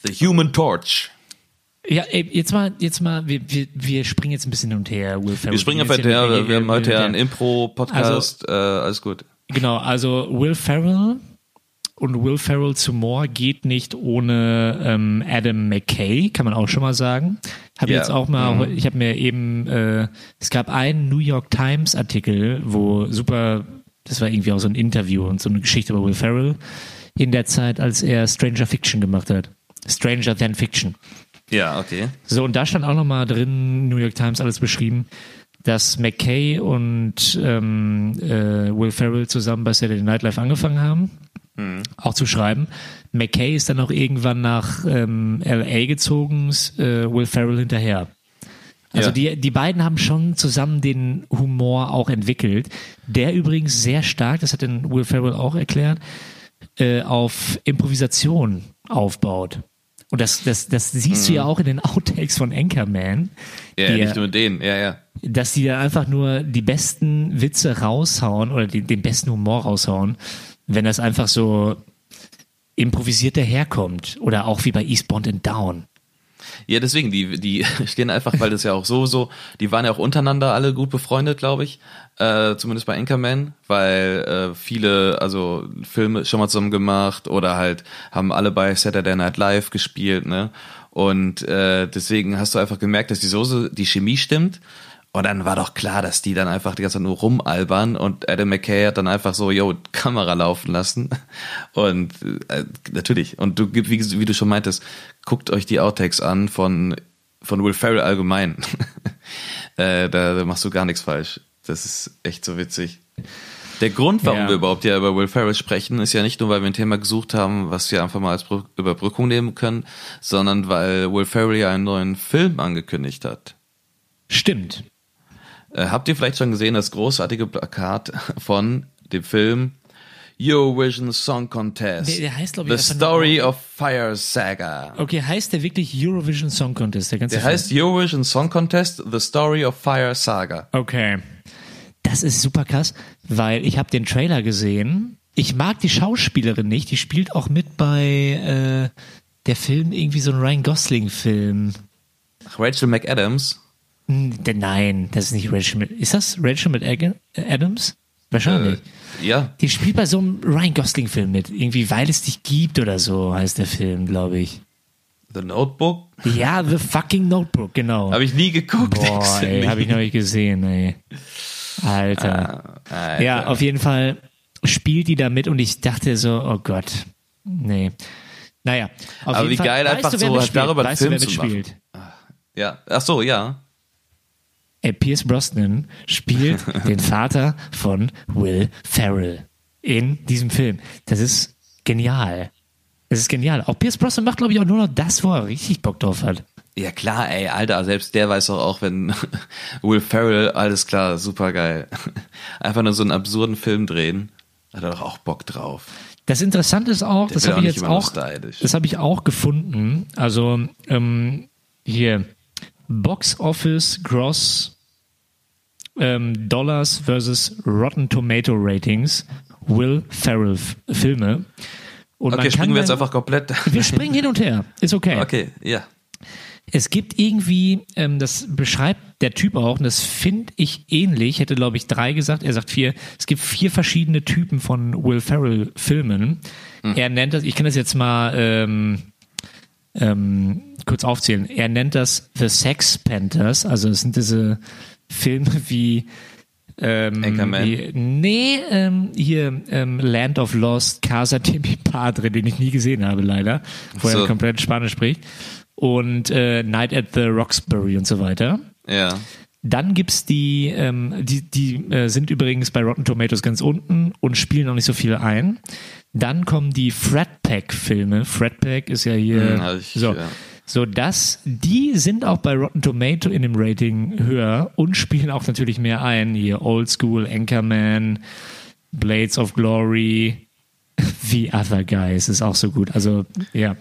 The Human Torch. Ja, ey, jetzt mal, jetzt mal, wir, wir, wir springen jetzt ein bisschen hin und her, Will Ferrell. Wir springen einfach hin- her, wir haben heute ja einen Impro-Podcast, äh, alles gut. Genau, also Will Ferrell und Will Ferrell zu More geht nicht ohne ähm, Adam McKay, kann man auch schon mal sagen. Habe Ja. jetzt auch mal, Mhm. ich habe mir eben, äh, es gab einen New York Times Artikel, wo super, das war irgendwie auch so ein Interview und so eine Geschichte über Will Ferrell in der Zeit, als er Stranger Fiction gemacht hat. Stranger Than Fiction. Ja, okay. So, und da stand auch nochmal drin, New York Times alles beschrieben, dass McKay und ähm, äh, Will Ferrell zusammen bei Saturday Night Live angefangen haben, auch zu schreiben. McKay ist dann auch irgendwann nach ähm, LA gezogen, äh, Will Ferrell hinterher. Also Ja. die, die beiden haben schon zusammen den Humor auch entwickelt, der übrigens sehr stark, das hat den Will Ferrell auch erklärt, äh, auf Improvisation aufbaut. Und das, das, das siehst du ja auch in den Outtakes von Anchorman, Mhm. Ja, die, nicht nur den, ja, ja. dass die da einfach nur die besten Witze raushauen oder die, den besten Humor raushauen, wenn das einfach so improvisiert daherkommt. Oder auch wie bei Eastbound and Down. Ja, deswegen, die, die stehen einfach, weil das ja auch so, so, die waren ja auch untereinander alle gut befreundet, glaube ich. Äh, zumindest bei Anchorman, weil äh, viele, also Filme schon mal zusammen gemacht oder halt haben alle bei Saturday Night Live gespielt, ne? Und äh, deswegen hast du einfach gemerkt, dass die Soße, die Chemie stimmt. Und dann war doch klar, dass die dann einfach die ganze Zeit nur rumalbern und Adam McKay hat dann einfach so, yo, Kamera laufen lassen. Und äh, natürlich, und du, wie, wie du schon meintest, guckt euch die Outtakes an von, von Will Ferrell allgemein. äh, da, da machst du gar nichts falsch. Das ist echt so witzig. Der Grund, warum Ja. wir überhaupt ja über Will Ferrell sprechen, ist ja nicht nur, weil wir ein Thema gesucht haben, was wir einfach mal als Brü- Überbrückung nehmen können, sondern weil Will Ferrell ja einen neuen Film angekündigt hat. Stimmt. Äh, habt ihr vielleicht schon gesehen, das großartige Plakat von dem Film Eurovision Song Contest? Der- der heißt, glaub ich, The Story of Fire Saga. Okay, heißt der wirklich Eurovision Song Contest? Der, ganze Der Film? heißt Eurovision Song Contest, The Story of Fire Saga. Okay. Das ist super krass, weil ich habe den Trailer gesehen. Ich mag die Schauspielerin nicht. Die spielt auch mit bei äh, der Film irgendwie so ein Ryan Gosling Film. Ach, Rachel McAdams. Nein, das ist nicht Rachel. Mit, ist das Rachel mit Adams? Wahrscheinlich. Äh, ja, Die spielt bei so einem Ryan Gosling Film mit. Irgendwie weil es dich gibt oder so heißt der Film, glaube ich. The Notebook. Ja, The Fucking Notebook, genau. Habe ich nie geguckt. Boah, ey, habe ich noch nicht gesehen, ey. Alter. Alter. Ja, auf jeden Fall spielt die da mit und ich dachte so, oh Gott, nee. Naja, auf Aber jeden wie Fall, geil, einfach du, so darüber einen Film zu machen. mitspielt? Ja, ach so, ja. Ey, Pierce Brosnan spielt den Vater von Will Ferrell in diesem Film. Das ist genial. Das ist genial. Auch Pierce Brosnan macht, glaube ich, auch nur noch das, wo er richtig Bock drauf hat. Ja klar, ey, Alter, selbst der weiß doch auch, wenn Will Ferrell, alles klar, super geil. Einfach nur so einen absurden Film drehen, hat er doch auch Bock drauf. Das Interessante ist auch, Der das habe ich jetzt auch, das habe ich auch gefunden. Also ähm, hier Box Office Gross ähm, Dollars versus Rotten Tomato Ratings Will Ferrell Filme. Und Okay, springen wir jetzt einfach komplett. Wir springen hin und her. Ist okay. Okay, ja. Es gibt irgendwie, ähm, das beschreibt der Typ auch, und das finde ich ähnlich, hätte glaube ich drei gesagt, er sagt vier, es gibt vier verschiedene Typen von Will Ferrell Filmen. Er nennt das, ich kann das jetzt mal ähm, ähm, kurz aufzählen, er nennt das The Sex Panthers, also es sind diese Filme wie ähm, Anchorman. wie, nee, ähm, hier ähm, Land of Lost, Casa de mi Padre, den ich nie gesehen habe leider, wo So. er komplett Spanisch spricht und äh, Night at the Roxbury und so weiter. Ja. Dann gibt's die, ähm, die, die äh, sind übrigens bei Rotten Tomatoes ganz unten und spielen auch nicht so viel ein. Dann kommen die Frat Pack Filme. Frat Pack ist ja hier Hm, ich, so. ja. So, das, die sind auch bei Rotten Tomato in dem Rating höher und spielen auch natürlich mehr ein. Hier Old School, Anchorman, Blades of Glory, The Other Guys ist auch so gut. Also, ja.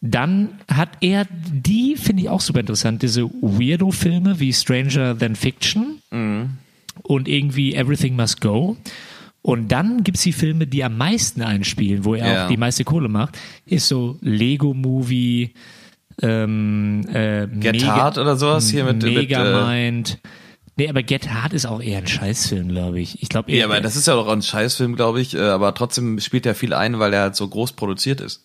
Dann hat er die, finde ich auch super interessant, diese Weirdo-Filme wie Stranger Than Fiction und irgendwie Everything Must Go. Und dann gibt's die Filme, die am meisten einspielen, wo er Ja. auch die meiste Kohle macht, ist so Lego-Movie, ähm, äh, Get Mega- Hard oder sowas hier mit, mit äh, Megamind. nee, aber Get Hard ist auch eher ein Scheißfilm, glaube ich. Ich glaube. Ja, aber das ist ja auch ein Scheißfilm, glaube ich, äh, aber trotzdem spielt er viel ein, weil er halt so groß produziert ist.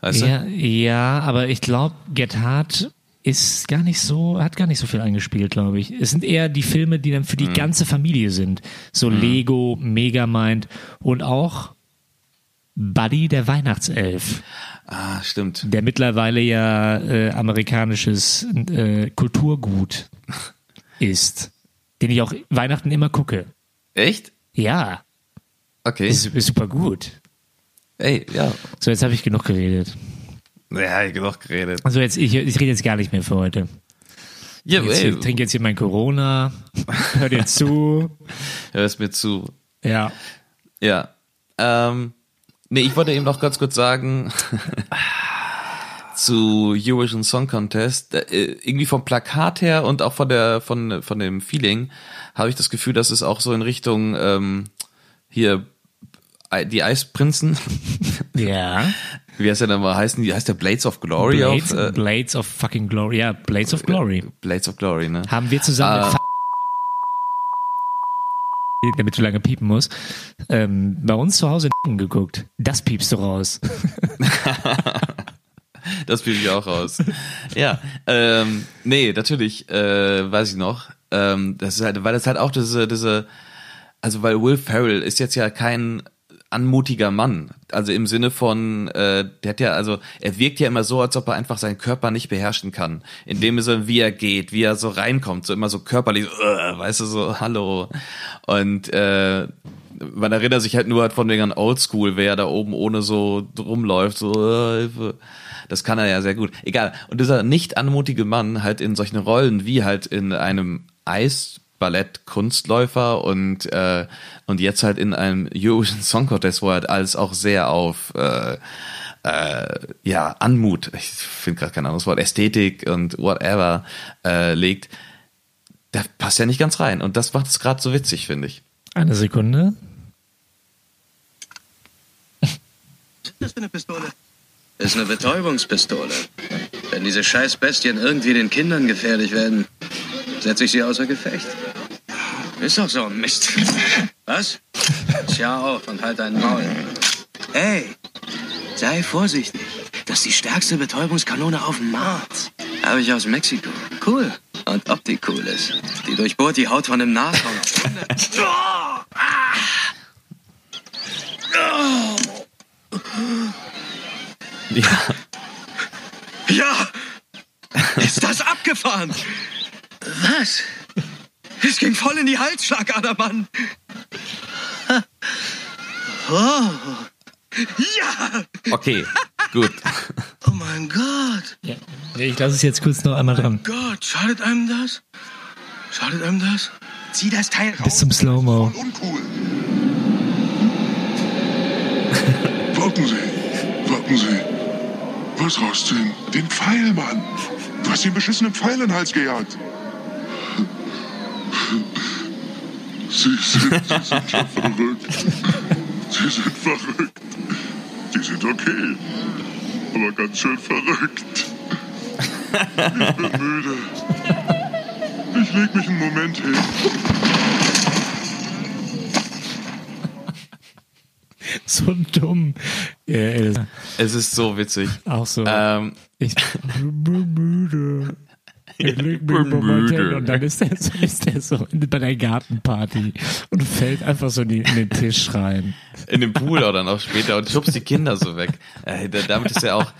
Weißt ja, ja, aber ich glaube, Get Hard ist gar nicht so, hat gar nicht so viel eingespielt, glaube ich. Es sind eher die Filme, die dann für Mhm. die ganze Familie sind. So Lego, Megamind und auch Buddy der Weihnachtself, du? Ah, stimmt. der mittlerweile ja äh, amerikanisches äh, Kulturgut ist, den ich auch Weihnachten immer gucke. Echt? Ja, Okay. ist, ist super gut. Ey, ja. So, jetzt habe ich genug geredet. Ja, genug geredet. Also jetzt, ich, ich rede jetzt gar nicht mehr für heute. Ja, ich trinke jetzt hier mein Corona, hör dir zu. hör es mir zu. Ja. Ja. Ähm, nee, ich wollte eben noch ganz kurz sagen zu Eurovision Song Contest. Äh, irgendwie vom Plakat her und auch von der von von dem Feeling habe ich das Gefühl, dass es auch so in Richtung ähm, hier äh, die Eisprinzen. Ja. Wie heißt der denn mal heißen? Die heißt der Blades of Glory Blades, auf äh, Blades of fucking Glory. Ja, Blades of Glory. Blades of Glory, ne? Haben wir zusammen Ah. Damit du lange piepen musst, ähm, bei uns zu Hause geguckt. Das piepst du raus. Das spiele ich auch raus. ja, ähm, nee, natürlich, äh, weiß ich noch. Ähm, das ist halt, weil das halt auch diese, diese, also weil Will Ferrell ist jetzt ja kein anmutiger Mann. Also im Sinne von, äh, der hat ja, also er wirkt ja immer so, als ob er einfach seinen Körper nicht beherrschen kann. In dem Sinne, wie er geht, wie er so reinkommt, so immer so körperlich, äh, weißt du, so, hallo. Und äh, man erinnert sich halt nur halt von wegen an Oldschool, wer da oben ohne so rumläuft, so, äh, Hilfe. Das kann er ja sehr gut. Egal. Und dieser nicht anmutige Mann halt in solchen Rollen wie halt in einem Eisballett Kunstläufer und äh, und jetzt halt in einem Eurovision Song Contest, wo er halt alles auch sehr auf äh, äh, ja Anmut, ich finde gerade kein anderes Wort, Ästhetik und whatever äh, legt. Da passt ja nicht ganz rein und das macht es gerade so witzig, finde ich. Eine Sekunde. das für eine Pistole? Ist eine Betäubungspistole. Wenn diese Scheißbestien irgendwie den Kindern gefährlich werden, setze ich sie außer Gefecht. Ist doch so ein Mist. Was? Tja auf und halt deinen Maul. Hey, sei vorsichtig. Das ist die stärkste Betäubungskanone auf dem Markt. Habe ich aus Mexiko. Cool. Und ob die cool ist. Die durchbohrt die Haut von einem Nashorn. Ja, Ja! Ist das abgefahren? Was? Es ging voll in die Halsschlagader, Mann. Oh. Ja! okay, gut. Oh mein Gott. Ja. Ich lasse es jetzt kurz noch einmal dran. Gott, schadet einem das? Schadet einem das? Zieh das Teil raus. Bis zum Slow-Mo. Uncool. Warten Sie, warten Sie. Was rausziehen? Den Pfeil, Mann. Du hast den beschissenen Pfeil in den Hals gejagt. Sie sind, Sie sind schon verrückt. Sie sind verrückt. Die sind okay. Aber ganz schön verrückt. Ich bin müde. Ich leg mich einen Moment hin. So dumm. Ja, ist Es ist so witzig. auch so. Ähm, Ich bin müde. Ich müde. und dann ist der, so, ist der so bei der Gartenparty und fällt einfach so in, den Tisch rein. in dem Pool oder noch später und schubst die Kinder so weg. Äh, da- damit ist er auch,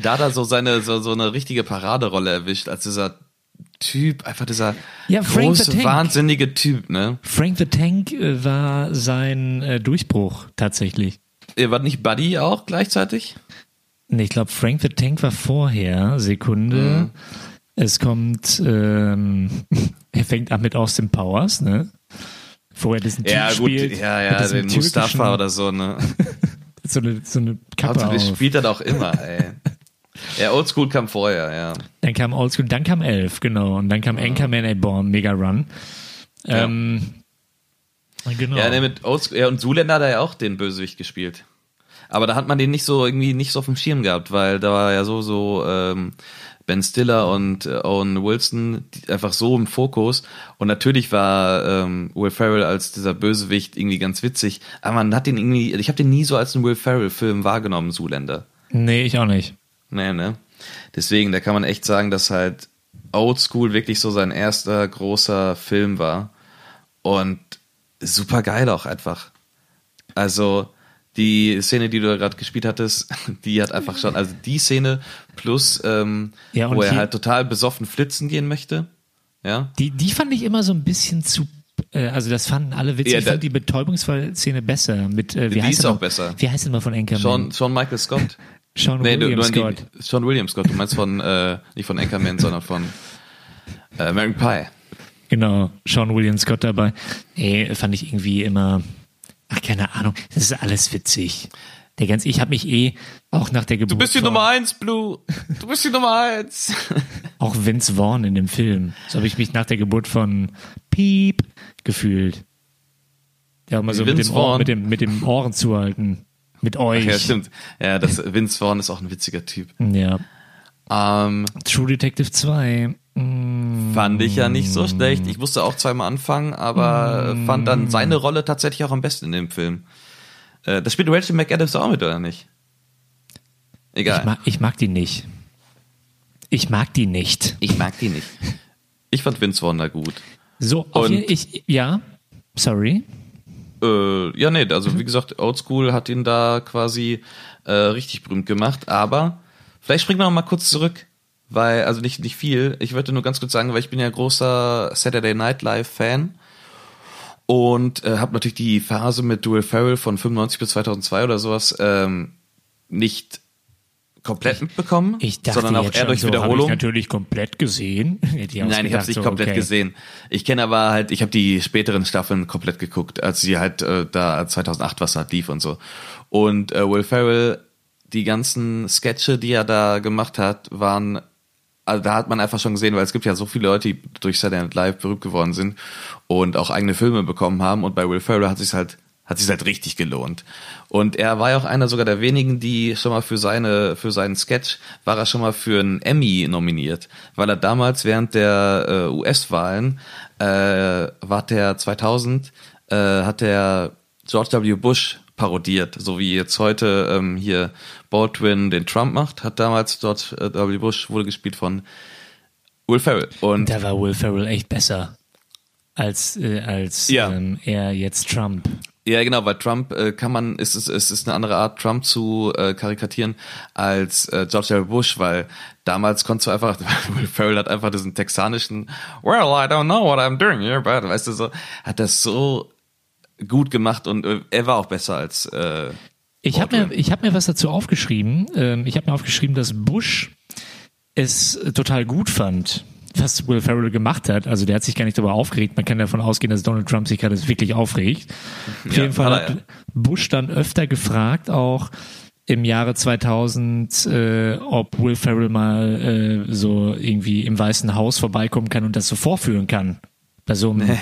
da hat er so seine, so, so eine richtige Paraderolle erwischt, als dieser Typ, einfach dieser Ja, große, wahnsinnige Typ, ne? Frank the Tank äh, war sein äh, Durchbruch tatsächlich. Wart nicht Buddy auch gleichzeitig? Nee, ich glaube, Frank the Tank war vorher. Sekunde. Mhm. Es kommt, ähm, er fängt an mit Austin Powers, ne? Vorher diesen Typ Ja, gut, spielt. ja, ja, den Mustafa oder so, ne? So eine, so eine Kappe Hauptsächlich auf. spielt er doch immer, ey. Ja, Oldschool kam vorher, ja. Dann kam Oldschool, dann kam Elf, genau. Und dann kam Anchorman A Born, Mega Run. Ähm, genau. Ja, mit Oldschool, ja, und Zuländer hat er ja auch den Bösewicht gespielt. Aber da hat man den nicht so irgendwie nicht so auf dem Schirm gehabt, weil da war ja so so ähm, Ben Stiller und äh, Owen Wilson einfach so im Fokus und natürlich war ähm, Will Ferrell als dieser Bösewicht irgendwie ganz witzig, aber man hat den irgendwie, ich habe den nie so als einen Will Ferrell Film wahrgenommen, Zuländer. nee, ich auch nicht. Nee, ne? Deswegen, da kann man echt sagen, dass halt Old School wirklich so sein erster großer Film war. Und super geil auch einfach. Also, die Szene, die du da gerade gespielt hattest, die hat einfach schon, also die Szene plus, ähm, Ja, wo er halt total besoffen flitzen gehen möchte. Ja. Die, die fand ich immer so ein bisschen zu, äh, also das fanden alle witzig. Ja, ich fand die Betäubungsfall-Szene besser. Mit, äh, wie Die heißt ist auch besser. Wie heißt er mal von Anchorman? Sean, Sean Michael Scott. Sean Nee, du, William du Scott. Die, Sean William Scott. Du meinst von, äh, nicht von Anchorman, sondern von äh, American Pie. Genau, Sean William Scott dabei. Ey, fand ich irgendwie immer, ach, keine Ahnung, das ist alles witzig. Der ganz, ich habe mich eh auch nach der Geburt Du bist die Nummer eins, Blue. Du bist die Nummer eins. auch Vince Vaughn in dem Film. So habe ich mich nach der Geburt von Piep gefühlt. Ja, mal so mit dem, Ohr, mit dem, mit dem Ohren zuhalten. Mit euch. Ja, stimmt. Ja, das Vince Vaughn ist auch ein witziger Typ. Ja. Ähm, True Detective 2. Mm, fand ich ja nicht so schlecht. Ich musste auch zweimal anfangen, aber fand dann seine Rolle tatsächlich auch am besten in dem Film. Äh, da spielt Rachel McAdams auch mit, oder nicht? Egal. ich, mag, ich mag die nicht. Ich mag die nicht. Ich mag die nicht. Ich fand Vince da gut. So, auf jeden, ich, ja, sorry. Äh, ja, nee, also wie gesagt, Oldschool hat ihn da quasi äh, richtig berühmt gemacht, aber vielleicht springen wir noch mal kurz zurück, weil, also nicht, nicht viel, ich wollte nur ganz kurz sagen, weil ich bin ja großer Saturday Night Live Fan und äh, habe natürlich die Phase mit Will Ferrell von 95 bis 2002 oder sowas ähm, nicht komplett mitbekommen, Ich dachte sondern auch eher durch so, habe ich natürlich komplett gesehen. Nein, ich habe es nicht komplett gesehen. Ich kenne aber halt, ich habe die späteren Staffeln komplett geguckt, als sie halt äh, da 2008 was halt lief und so. Und äh, Will Ferrell, die ganzen Sketche, die er da gemacht hat, waren, also da hat man einfach schon gesehen, weil es gibt ja so viele Leute, die durch Saturday Night Live berühmt geworden sind und auch eigene Filme bekommen haben. Und bei Will Ferrell hat sich halt hat sich halt richtig gelohnt. Und er war ja auch einer sogar der wenigen, die schon mal für seine, für seinen Sketch, war er schon mal für einen Emmy nominiert, weil er damals während der äh, US-Wahlen, äh, war der 2000, äh, hat der George W. Bush parodiert, so wie jetzt heute ähm, hier Baldwin den Trump macht, hat damals George äh, W. Bush wurde gespielt von Will Ferrell. Und Da war Will Ferrell echt besser als, äh, als Ja. ähm, er jetzt Trump. Ja, genau, weil Trump äh, kann man, ist es ist, ist eine andere Art, Trump zu äh, karikatieren als äh, George W. Bush, weil damals konntest du einfach, Will Ferrell hat einfach diesen texanischen, well, I don't know what I'm doing here, but, weißt du so, hat das so gut gemacht und äh, er war auch besser als äh, Ich habe mir, ich hab mir was dazu aufgeschrieben. Ähm, ich habe mir aufgeschrieben, dass Bush es total gut fand, was Will Ferrell gemacht hat. Also der hat sich gar nicht darüber aufgeregt. Man kann davon ausgehen, dass Donald Trump sich gerade wirklich aufregt. Auf Ja, jeden Fall hat hat Bush dann öfter gefragt, auch im Jahre 2000, äh, ob Will Ferrell mal äh, so irgendwie im Weißen Haus vorbeikommen kann und das so vorführen kann. Bei so einem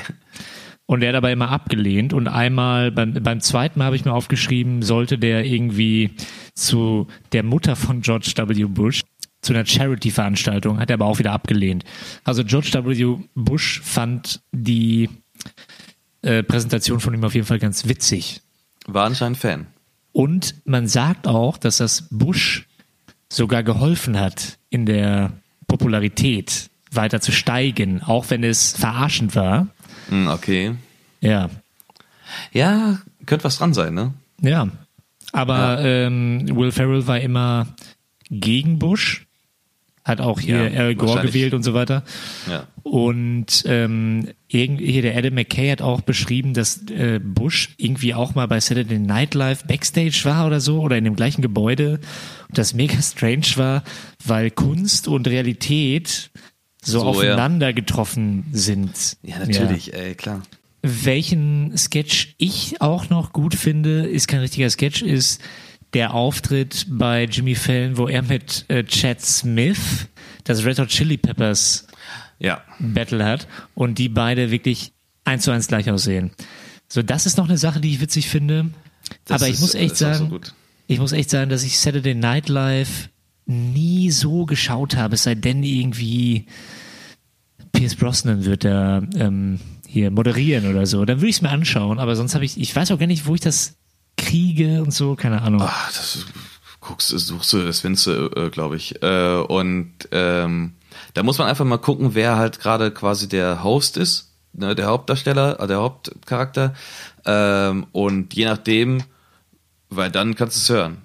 und er hat aber immer abgelehnt. Und einmal, beim, beim zweiten Mal habe ich mir aufgeschrieben, sollte der irgendwie zu der Mutter von George W. Bush zu einer Charity-Veranstaltung, hat er aber auch wieder abgelehnt. Also George W. Bush fand die äh, Präsentation von ihm auf jeden Fall ganz witzig. War anscheinend Fan. Und man sagt auch, dass das Bush sogar geholfen hat, in der Popularität weiter zu steigen, auch wenn es verarschend war. Hm, okay. Ja, Ja, könnte was dran sein, ne? Ja, aber ähm, Will Ferrell war immer gegen Bush, hat auch hier Ja, Al Gore gewählt und so weiter. Ja. Und ähm, hier der Adam McKay hat auch beschrieben, dass äh, Bush irgendwie auch mal bei Saturday Night Live Backstage war oder so oder in dem gleichen Gebäude und das mega strange war, weil Kunst und Realität so, So, ja. aufeinander getroffen sind. Ja, natürlich, ey, klar. Welchen Sketch ich auch noch gut finde, ist kein richtiger Sketch, ist der Auftritt bei Jimmy Fallon, wo er mit äh, Chad Smith das Red Hot Chili Peppers Ja. Battle hat und die beide wirklich eins zu eins gleich aussehen. So, das ist noch eine Sache, die ich witzig finde. Das Aber ich ist- muss echt so sagen, gut. ich muss echt sagen, dass ich Saturday Night Live nie so geschaut habe, es sei denn irgendwie Pierce Brosnan wird da ähm, hier moderieren oder so. Dann würde ich es mir anschauen, aber sonst habe ich, ich weiß auch gar nicht, wo ich das kriege und so, keine Ahnung. Ach, das guckst, suchst du, das findest du, äh, glaube ich. Äh, und ähm, da muss man einfach mal gucken, wer halt gerade quasi der Host ist, ne, der Hauptdarsteller, äh, der Hauptcharakter. Ähm, und je nachdem, weil dann kannst du es hören.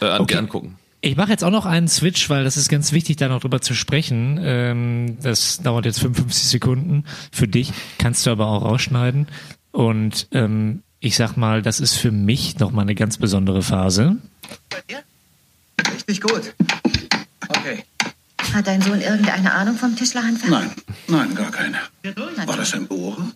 Äh, an, Okay. angucken. Ich mache jetzt auch noch einen Switch, weil das ist ganz wichtig, da noch drüber zu sprechen. Ähm, das dauert jetzt 55 Sekunden für dich, kannst du aber auch rausschneiden. Und ähm, ich sag mal, das ist für mich nochmal eine ganz besondere Phase. Richtig gut. Okay. Hat dein Sohn irgendeine Ahnung vom Tischlerhandwerk? Nein, nein, gar keine. War das ein Bohrer?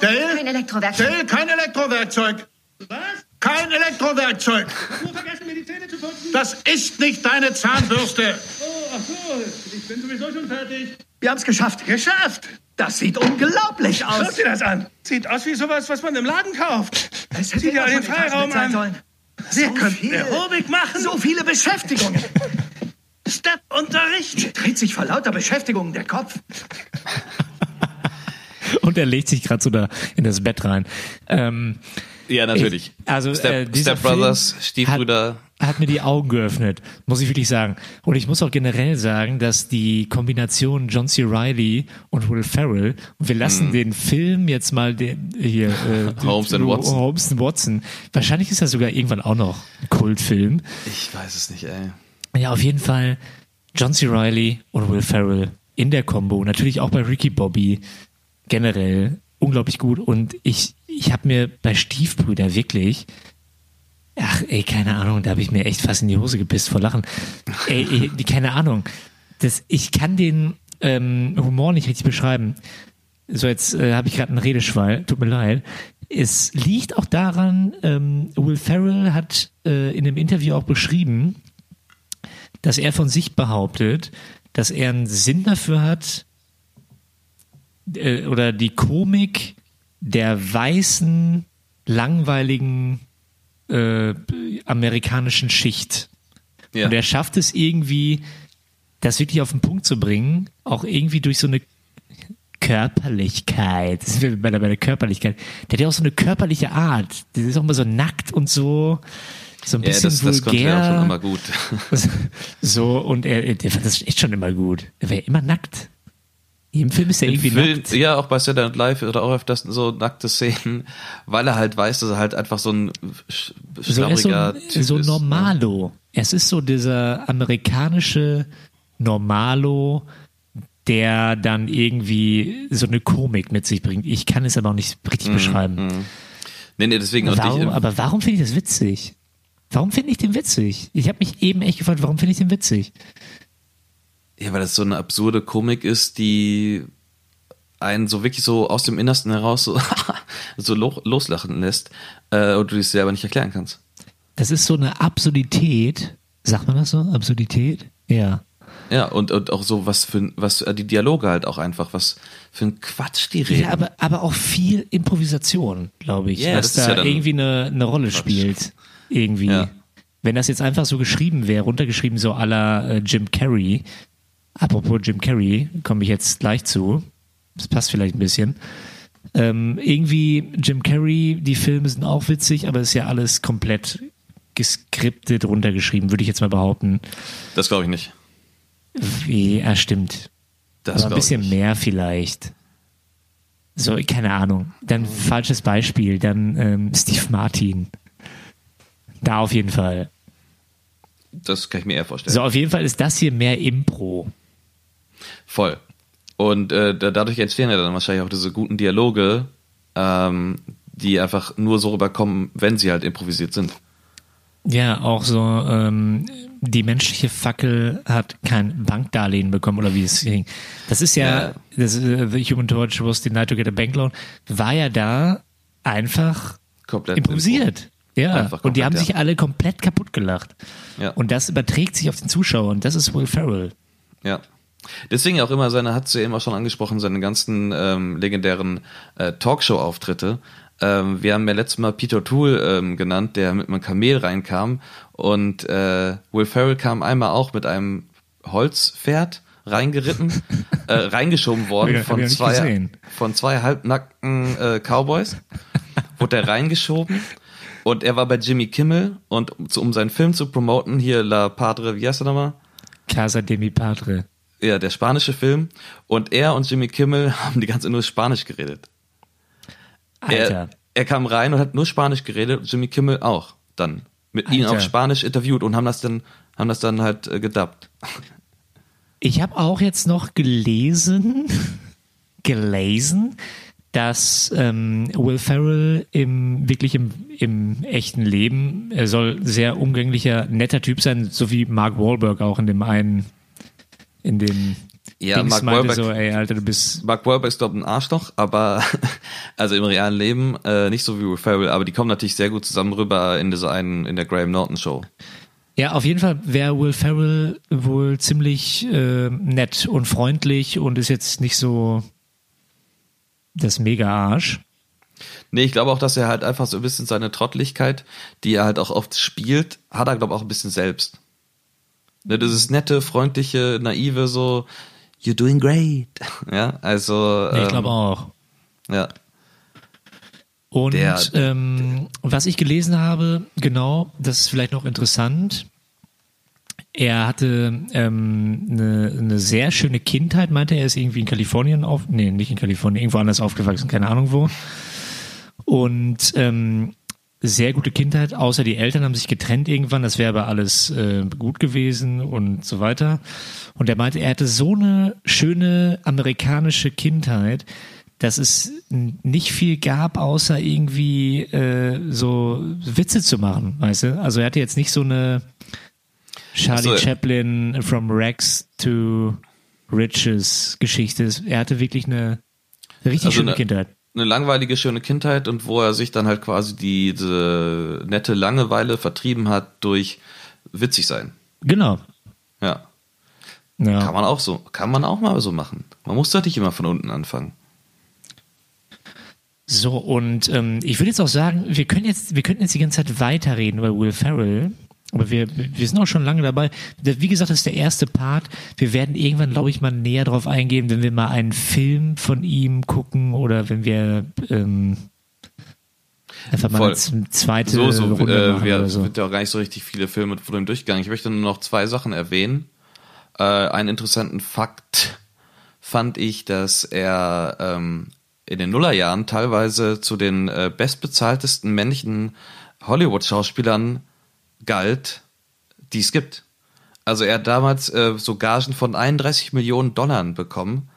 Dale? Kein Elektrowerkzeug. Dale, kein Elektrowerkzeug. Was? Kein Elektrowerkzeug. Nur vergessen, mir die Zähne zu putzen? Das ist nicht deine Zahnbürste. Oh, ach so, ich bin sowieso schon fertig. Wir haben es geschafft. Geschafft! Das sieht unglaublich Schau aus. dir das an. Sieht aus wie sowas, was man im Laden kauft. Es hätte Sieh dir den Freiraum sein an. sollen. Wir So könnten viel. Aerobik machen. So viele Beschäftigungen. Step-Unterricht. Mir dreht sich vor lauter Beschäftigungen der Kopf. Und er legt sich gerade so da in das Bett rein. Ähm, Ja, natürlich. Ich- also, Step, äh, dieser Step Brothers, Film Stiefbrüder. Hat, hat mir die Augen geöffnet, muss ich wirklich sagen. Und ich muss auch generell sagen, dass die Kombination John C. Reilly und Will Ferrell, und wir lassen den Film jetzt mal den, hier, äh. Holmes and Watson. Holmes and Watson. Wahrscheinlich ist das sogar irgendwann auch noch ein Kultfilm. Ich weiß es nicht, ey. Ja, auf jeden Fall John C. Reilly und Will Ferrell in der Combo. Natürlich auch bei Ricky Bobby. Generell unglaublich gut. Und ich, ich habe mir bei Stiefbrüder wirklich, ach ey, keine Ahnung, da habe ich mir echt fast in die Hose gepisst vor Lachen. Ey, ey keine Ahnung. Das, ich kann den ähm, Humor nicht richtig beschreiben. So, jetzt äh, habe ich gerade einen Redeschwall, tut mir leid. Es liegt auch daran, ähm, Will Ferrell hat äh, in einem Interview auch beschrieben, dass er von sich behauptet, dass er einen Sinn dafür hat, äh, oder die Komik der weißen, langweiligen äh, amerikanischen Schicht. Ja. Und er schafft es irgendwie, das wirklich auf den Punkt zu bringen, auch irgendwie durch so eine Körperlichkeit. Das sind wir bei der, bei der Körperlichkeit. Der hat ja auch so eine körperliche Art. Der ist auch immer so nackt und so, so ein Ja, bisschen das, das konnte vulgär. er auch schon immer gut. So, und er, der fand das echt schon immer gut. Er war ja immer nackt. Jedem Film ist er irgendwie Film, nackt. ja, auch bei Saturday Night Live oder auch öfters so nackte Szenen, weil er halt weiß, dass er halt einfach so ein sch- So, so, schlabriger so ist. ne? Normalo. Es ist so dieser amerikanische Normalo, der dann irgendwie so eine Komik mit sich bringt. Ich kann es aber auch nicht Mhm, richtig beschreiben. Nee, nee, deswegen. Warum, ich, aber warum finde ich das witzig? Warum finde ich den witzig? Ich habe mich eben echt gefragt, warum finde ich den witzig? Ja, weil das so eine absurde Komik ist, die einen so wirklich so aus dem Innersten heraus so, so lo loslachen lässt äh, und du dich selber nicht erklären kannst. Das ist so eine Absurdität. Sagt man das so? Absurdität? Ja. Ja, und, und auch so, was für was äh, die Dialoge halt auch einfach, was für ein Quatsch die reden. Ja, aber, aber auch viel Improvisation, glaube ich, Ja, was da ja irgendwie eine, eine Rolle Quatsch. spielt. Irgendwie. Ja. Wenn das jetzt einfach so geschrieben wäre, runtergeschrieben so à la äh, Jim Carrey. Apropos Jim Carrey, komme ich jetzt gleich zu. Das passt vielleicht ein bisschen. Ähm, irgendwie Jim Carrey, die Filme sind auch witzig, aber es ist ja alles komplett geskriptet runtergeschrieben, würde ich jetzt mal behaupten. das glaube ich nicht. Wie, ja, stimmt. Das aber ein ich bisschen nicht. mehr vielleicht. So, keine Ahnung. Dann falsches Beispiel, dann ähm, Steve Martin. Da auf jeden Fall. Das kann ich mir eher vorstellen. So, auf jeden Fall ist das hier mehr Impro. Voll. Und äh, da, dadurch entstehen ja dann wahrscheinlich auch diese guten Dialoge, ähm, die einfach nur so rüberkommen, wenn sie halt improvisiert sind. Ja, auch so, ähm, die menschliche Fackel hat kein Bankdarlehen bekommen oder wie es ging. Das ist ja, Ja. das, äh, The Human Torch was denied to get a bank loan, war ja da einfach Komplett improvisiert. Ja, Einfach und die komplett, haben ja. sich alle komplett kaputt gelacht. Ja. Und das überträgt sich auf den Zuschauer und das ist Will Ferrell. Ja. Deswegen auch immer seine, hat sie eben auch schon angesprochen, seine ganzen ähm, legendären äh, Talkshow-Auftritte. Ähm, wir haben ja letztes Mal Peter Tool ähm, genannt, der mit einem Kamel reinkam und äh, Will Ferrell kam einmal auch mit einem Holzpferd reingeritten, äh, reingeschoben worden von zwei, gesehen. von zwei halbnackten äh, Cowboys. Wurde er reingeschoben und er war bei Jimmy Kimmel und um seinen Film zu promoten, hier La Padre, wie heißt er nochmal? Casa de mi Padre. Ja, der spanische Film. Und er und Jimmy Kimmel haben die ganze Zeit nur Spanisch geredet. Alter. Er, er kam rein und hat nur Spanisch geredet und Jimmy Kimmel auch dann. Mit ihm Alter. auf Spanisch interviewt und haben das dann, haben das dann halt äh, gedubbt. Ich habe auch jetzt noch gelesen, gelesen, dass ähm, Will Ferrell im wirklich im, im echten Leben, er soll sehr umgänglicher, netter Typ sein, so wie Mark Wahlberg auch in dem einen, in dem Ja, Dings Mark meinte Wahlberg- so, ey Alter, du bist Mark Wahlberg ist, glaube ich, ein Arschloch, aber also im realen Leben äh, nicht so wie Will Ferrell, aber die kommen natürlich sehr gut zusammen rüber in dieser einen, in der Graham Norton Show. Ja, auf jeden Fall wäre Will Ferrell wohl ziemlich äh, nett und freundlich und ist jetzt nicht so das Mega-Arsch. Nee, ich glaube auch, dass er halt einfach so ein bisschen seine Trottlichkeit, die er halt auch oft spielt, hat er, glaube ich, auch ein bisschen selbst. Ne, dieses nette, freundliche, naive, so, you're doing great. Ja, also. Ja, ich ähm, glaube auch. Ja. Und Der- ähm, was ich gelesen habe, genau, das ist vielleicht noch interessant. Er hatte ähm, eine, eine sehr schöne Kindheit, meinte er, er ist irgendwie in Kalifornien auf, nee, nicht in Kalifornien, irgendwo anders aufgewachsen, keine Ahnung wo. Und ähm, sehr gute Kindheit, außer die Eltern haben sich getrennt irgendwann, das wäre aber alles äh, gut gewesen und so weiter. Und er meinte, er hatte so eine schöne amerikanische Kindheit, dass es nicht viel gab, außer irgendwie äh, so Witze zu machen, weißt du? Also er hatte jetzt nicht so eine Charlie Ach so. Chaplin from Rags to Riches Geschichte. Er hatte wirklich eine richtig Also schöne eine- Kindheit. Eine langweilige, schöne Kindheit und wo er sich dann halt quasi diese nette Langeweile vertrieben hat durch witzig sein. Genau. Ja. Ja. Kann man auch so, kann man auch mal so machen. Man muss doch nicht immer von unten anfangen. So, und ähm, ich würde jetzt auch sagen, wir können jetzt, wir könnten jetzt die ganze Zeit weiterreden über Will Ferrell. Aber wir, wir sind auch schon lange dabei. Wie gesagt, das ist der erste Part. Wir werden irgendwann, glaube ich, mal näher drauf eingehen, wenn wir mal einen Film von ihm gucken oder wenn wir ähm, einfach mal eine zweite So, so, Runde äh, machen wir oder so. sind ja auch gar nicht so richtig viele Filme von ihm durchgegangen. Ich möchte nur noch zwei Sachen erwähnen. Äh, einen interessanten Fakt fand ich, dass er ähm, in den Nullerjahren teilweise zu den äh, bestbezahltesten männlichen Hollywood-Schauspielern galt, die es gibt. Also er hat damals äh, so Gagen von 31 Millionen Dollar bekommen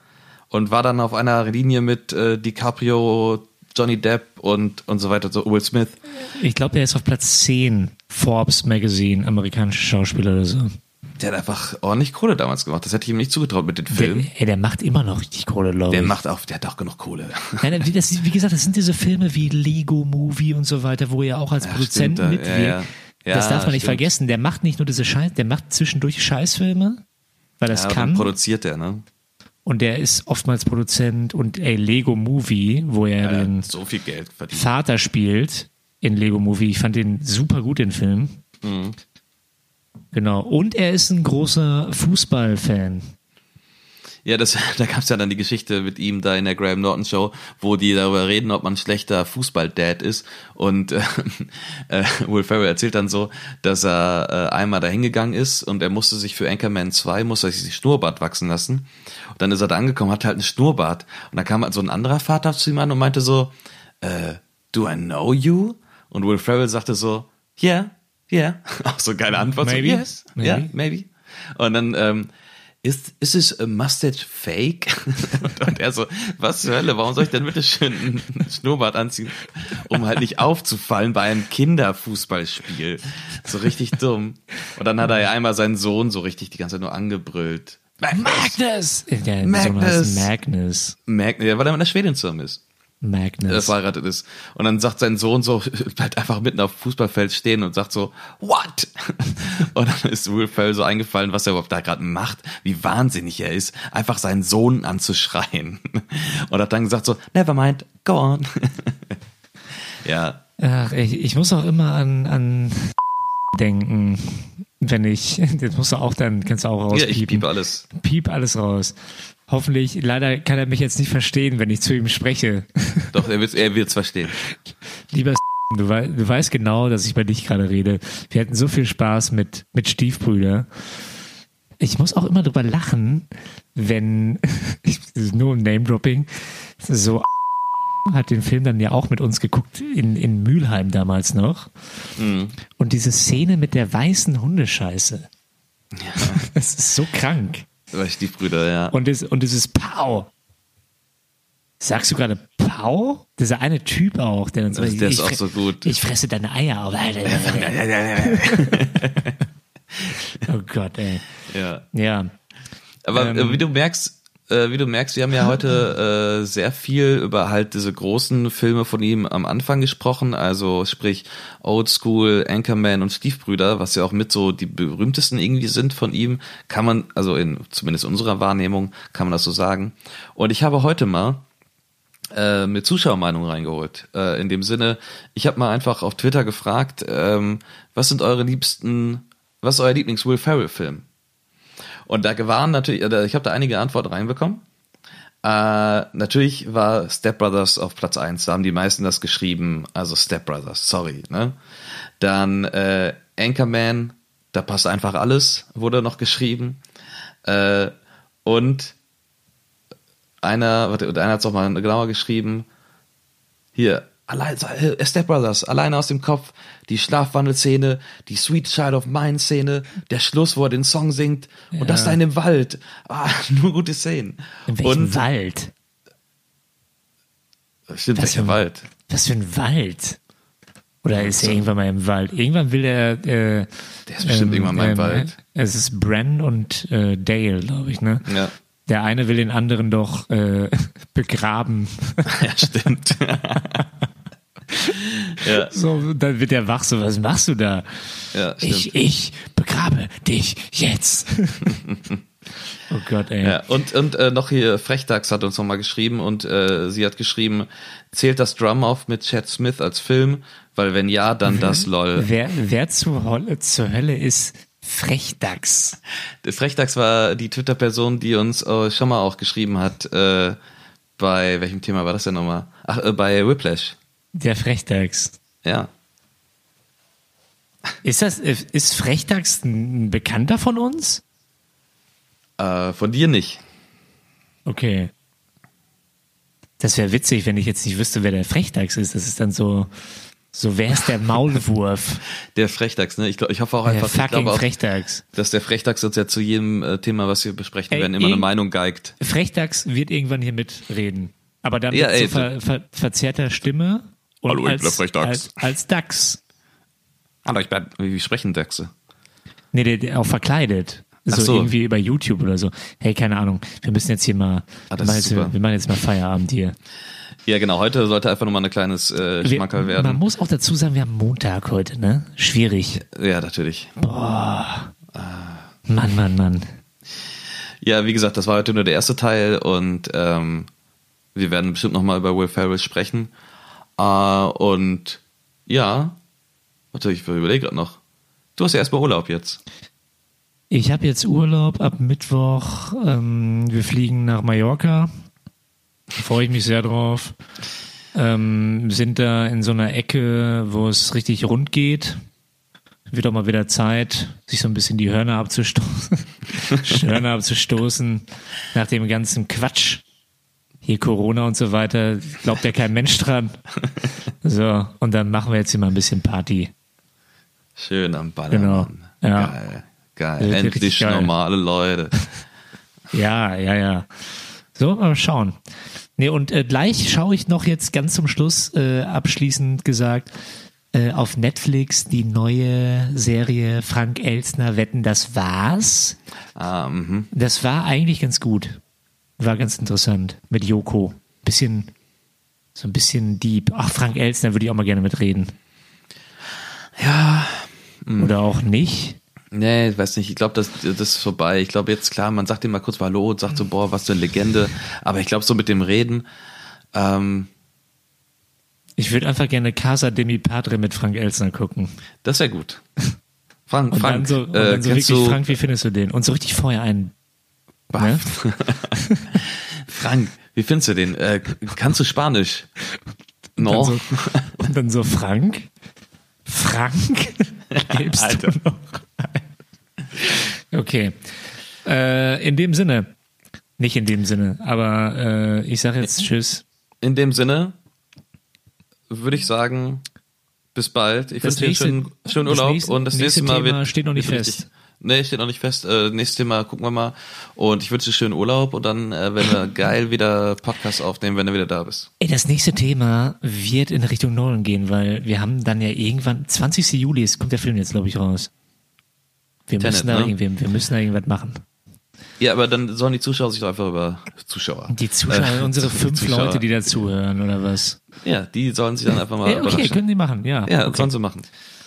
und war dann auf einer Linie mit äh, DiCaprio, Johnny Depp und, und so weiter, so Will Smith. Ich glaube, er ist auf Platz 10 Forbes Magazine, amerikanische Schauspieler oder so. Der hat einfach ordentlich Kohle damals gemacht. Das hätte ich ihm nicht zugetraut mit den Der, Filmen. ey, der macht immer noch richtig Kohle, glaube Der ich. macht auch, der hat auch genug Kohle. Nein, wie, das, wie gesagt, das sind diese Filme wie Lego Movie und so weiter, wo er auch als Ja, Produzent stimmt, mitwirkt. ja, ja. Das Ja, darf man nicht stimmt. vergessen. Der macht nicht nur diese Scheiß, der macht zwischendurch Scheißfilme, weil er es Ja, kann. produziert der, ne? Und der ist oftmals Produzent und ey, Lego Movie, wo er Ja, den so viel Geld verdient. Vater spielt in Lego Movie. Ich fand den super gut, den Film. Mhm. Genau. Und er ist ein großer Fußballfan. Ja, das, da gab es ja dann die Geschichte mit ihm da in der Graham Norton Show, wo die darüber reden, ob man ein schlechter Fußball-Dad ist. Und äh, äh, Will Ferrell erzählt dann so, dass er äh, einmal da hingegangen ist und er musste sich für Anchorman 2, musste er sich die Schnurrbart wachsen lassen. Und dann ist er da angekommen, hatte halt einen Schnurrbart. Und dann kam halt so ein anderer Vater zu ihm an und meinte so, äh, do I know you? Und Will Ferrell sagte so, yeah, yeah. Auch so geile Antwort. Maybe. So, yes, Maybe. yeah, maybe. Und dann, ähm, ist, ist es a mustache fake? und, und er so, was zur Hölle, warum soll ich denn bitte schön einen Schnurrbart anziehen, um halt nicht aufzufallen bei einem Kinderfußballspiel? So richtig dumm. Und dann hat er ja einmal seinen Sohn so richtig die ganze Zeit nur angebrüllt. Magnus! Magnus. Magnus. Magnus. Merkt, ja, weil er mit einer Schwedin zusammen ist. Magnus. äh, verheiratet ist. Und dann sagt sein Sohn so, bleibt einfach mitten auf dem Fußballfeld stehen und sagt so, what? Und dann ist Will Ferrell so eingefallen, was er überhaupt da gerade macht, wie wahnsinnig er ist, einfach seinen Sohn anzuschreien. Und hat dann gesagt so, never mind, go on. ja, Ach, ich, ich muss auch immer an, an denken, wenn ich, das musst du auch dann, kannst du auch ja rauspiepen. ich piepe alles. Piep alles raus. Hoffentlich, leider kann er mich jetzt nicht verstehen, wenn ich zu ihm spreche. Doch, er wird er wird's verstehen. Lieber du, wei du weißt genau, dass ich bei dich gerade rede. Wir hatten so viel Spaß mit, mit Stiefbrüder. Ich muss auch immer drüber lachen, wenn, ich, nur ein Name-Dropping, so hat den Film dann ja auch mit uns geguckt, in, in Mülheim damals noch. Und diese Szene mit der weißen Hundescheiße. Das ist so krank. Bei Stiefbrüder, ja. Und, es, und dieses Pau. Sagst du gerade Pau? Dieser eine Typ auch, der dann so, Das- der ist ich auch so gut. Ich fresse deine Eier auf. oh Gott, ey. ja. Ja. Aber Ähm. äh, wie du merkst, äh, wie du merkst, wir haben ja heute äh, sehr viel über halt diese großen Filme von ihm am Anfang gesprochen, also sprich Old School, Anchorman und Stiefbrüder, was ja auch mit so die berühmtesten irgendwie sind von ihm, kann man, also in zumindest unserer Wahrnehmung, kann man das so sagen. Und ich habe heute mal äh, mit Zuschauermeinung reingeholt. Äh, in dem Sinne, ich habe mal einfach auf Twitter gefragt, ähm, was sind eure liebsten, was ist euer Lieblings-Will Ferrell-Film? Und da waren natürlich, ich habe da einige Antworten reinbekommen. Äh, natürlich war Step Brothers auf Platz eins. da haben die meisten das geschrieben, also Step Brothers, sorry. Ne? Dann äh, Anchorman, da passt einfach alles, wurde noch geschrieben. Äh, und einer, warte, und einer hat es auch mal genauer geschrieben. Hier, allein, äh, Step Brothers, alleine aus dem Kopf, die Schlafwandelszene, die Sweet Child of Mine Szene, der Schluss, wo er den Song singt und das da in dem Wald. Ah, nur gute Szenen. In welchem und, Wald? Stimmt, Was welcher für- Wald? Was für ein Wald? Oder ist er irgendwann mal im Wald? Irgendwann will er. Äh, Der ist bestimmt irgendwann mal im Wald. Es ist Bren und äh, Dale, glaube ich, ne? Ja. Der eine will den anderen doch äh, begraben. Ja, stimmt. ja, So, dann wird er wach, so, was machst du da? ja. Ich, ich begrabe dich jetzt. oh Gott, ey. Ja, und, und äh, noch hier, Frechdachs hat uns nochmal geschrieben und äh, sie hat geschrieben, zählt das Drum auf mit Chad Smith als Film? Weil wenn ja, dann das LOL. Wer, wer zur, Hölle, zur Hölle ist Frechdachs? Der Frechdachs war die Twitter-Person, die uns äh, schon mal auch geschrieben hat, äh, bei welchem Thema war das denn nochmal? Ach, äh, bei Whiplash. Der Frechdachs. Ja. Ist das, ist Frechdachs ein Bekannter von uns? Äh, von dir nicht. Okay. Das wäre witzig, wenn ich jetzt nicht wüsste, wer der Frechdachs ist. Das ist dann so, so wer ist der Maulwurf? Der Frechdachs, ne? Ich, glaub, ich hoffe auch der einfach, ich fucking glaube auch, Frechdachs. dass der Frechdachs uns ja zu jedem äh, Thema, was wir besprechen Ey, werden, immer eine irgend- Meinung geigt. Frechdachs wird irgendwann hier mitreden. Aber dann Ja, mit so ey, ver, ver, verzerrter Stimme und Hallo, ich bin der als, Frechdachs. als, als Dachs. Hallo, ich bin, wie sprechen Dachse? Nee, der, der auch verkleidet. So, so. irgendwie über YouTube oder so. Hey, keine Ahnung. Wir müssen jetzt hier mal, Ah, wir, das machen ist jetzt, super. wir machen jetzt mal Feierabend hier. Ja, genau. Heute sollte einfach nur mal ein kleines äh, Schmackerl werden. man muss auch dazu sagen, wir haben Montag heute, ne? Schwierig. ja, natürlich. Mann, Mann, Mann. Ja, wie gesagt, das war heute nur der erste Teil und ähm, wir werden bestimmt nochmal über Will Ferrell sprechen. Äh, und ja, warte, ich überlege gerade noch. Du hast ja erstmal Urlaub jetzt. Ich habe jetzt Urlaub ab Mittwoch. Ähm, wir fliegen nach Mallorca. Freue ich mich sehr drauf. Ähm, sind da in so einer Ecke, wo es richtig rund geht. Wird auch mal wieder Zeit, sich so ein bisschen die Hörner abzustoßen. Hörner abzustoßen nach dem ganzen Quatsch. Hier Corona und so weiter, glaubt ja kein Mensch dran. So, und dann machen wir jetzt hier mal ein bisschen Party. Schön am Ballermann. Genau, ja. Geil, geil. Endlich geil. normale Leute. Ja, ja, ja. So, mal schauen. Nee, und äh, gleich schaue ich noch jetzt ganz zum Schluss, äh, abschließend gesagt, äh, auf Netflix die neue Serie Frank Elstner Wetten, das war's. Ah, mhm. Das war eigentlich ganz gut. War ganz interessant. Mit Joko. Bisschen, so ein bisschen deep. Ach, Frank Elstner würde ich auch mal gerne mitreden. Ja. Oder auch nicht. Nee, ich weiß nicht, ich glaube, das, das ist vorbei. Ich glaube jetzt, klar, man sagt ihm mal kurz Hallo und sagt so, boah, was für eine Legende. Aber ich glaube, so mit dem Reden, ähm, Ich würde einfach gerne Casa de mi Padre mit Frank Elstner gucken. das wäre gut. Frank, Und Frank, dann so, äh, dann so wirklich, du, Frank, wie findest du den? Und so richtig vorher einen. Ne? Frank, wie findest du den? Äh, kannst du Spanisch? Dann No. so, und dann so Frank? Frank? Lebst Alter. du noch? Okay. Äh, in dem Sinne. Nicht in dem Sinne, aber äh, ich sage jetzt Tschüss. In dem Sinne würde ich sagen, bis bald. Ich wünsche dir einen schönen, schönen Urlaub nächste- und das nächste Mal Thema wird. steht noch nicht fest. richtig- Nee, steht noch nicht fest. Äh, nächstes Thema gucken wir mal. Und ich wünsche dir schönen Urlaub und dann äh, werden wir geil wieder Podcast aufnehmen, wenn du wieder da bist. Ey, das nächste Thema wird in Richtung Nolan gehen, weil wir haben dann ja irgendwann, 20. Juli ist, kommt der Film jetzt, glaube ich, raus. Wir Tenet, müssen, da ne? irgendwie, wir müssen da irgendwas machen. Ja, aber dann sollen die Zuschauer sich doch einfach über Zuschauer. Die Zuschauer, Äh, unsere fünf Zuschauer. Leute, die dazuhören, oder was? Ja, die sollen sich dann einfach mal Ey, okay, können die machen, ja. Ja, okay. sollen sie machen.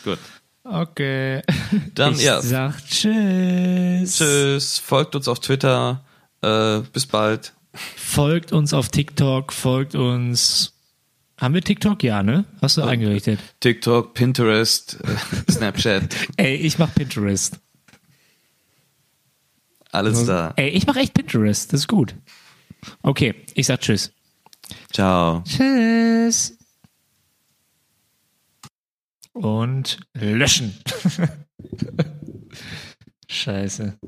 Gut. Okay. Dann, ich ja. sag Tschüss. Tschüss, folgt uns auf Twitter. Äh, bis bald. Folgt uns auf TikTok, folgt uns. Haben wir TikTok? Ja, ne? Hast du eingerichtet? TikTok, Pinterest, äh, Snapchat, Ey, ich mach Pinterest. alles da. Ey, ich mach echt Pinterest. Das ist gut. Okay, ich sag Tschüss. Ciao. Tschüss und löschen. Scheiße.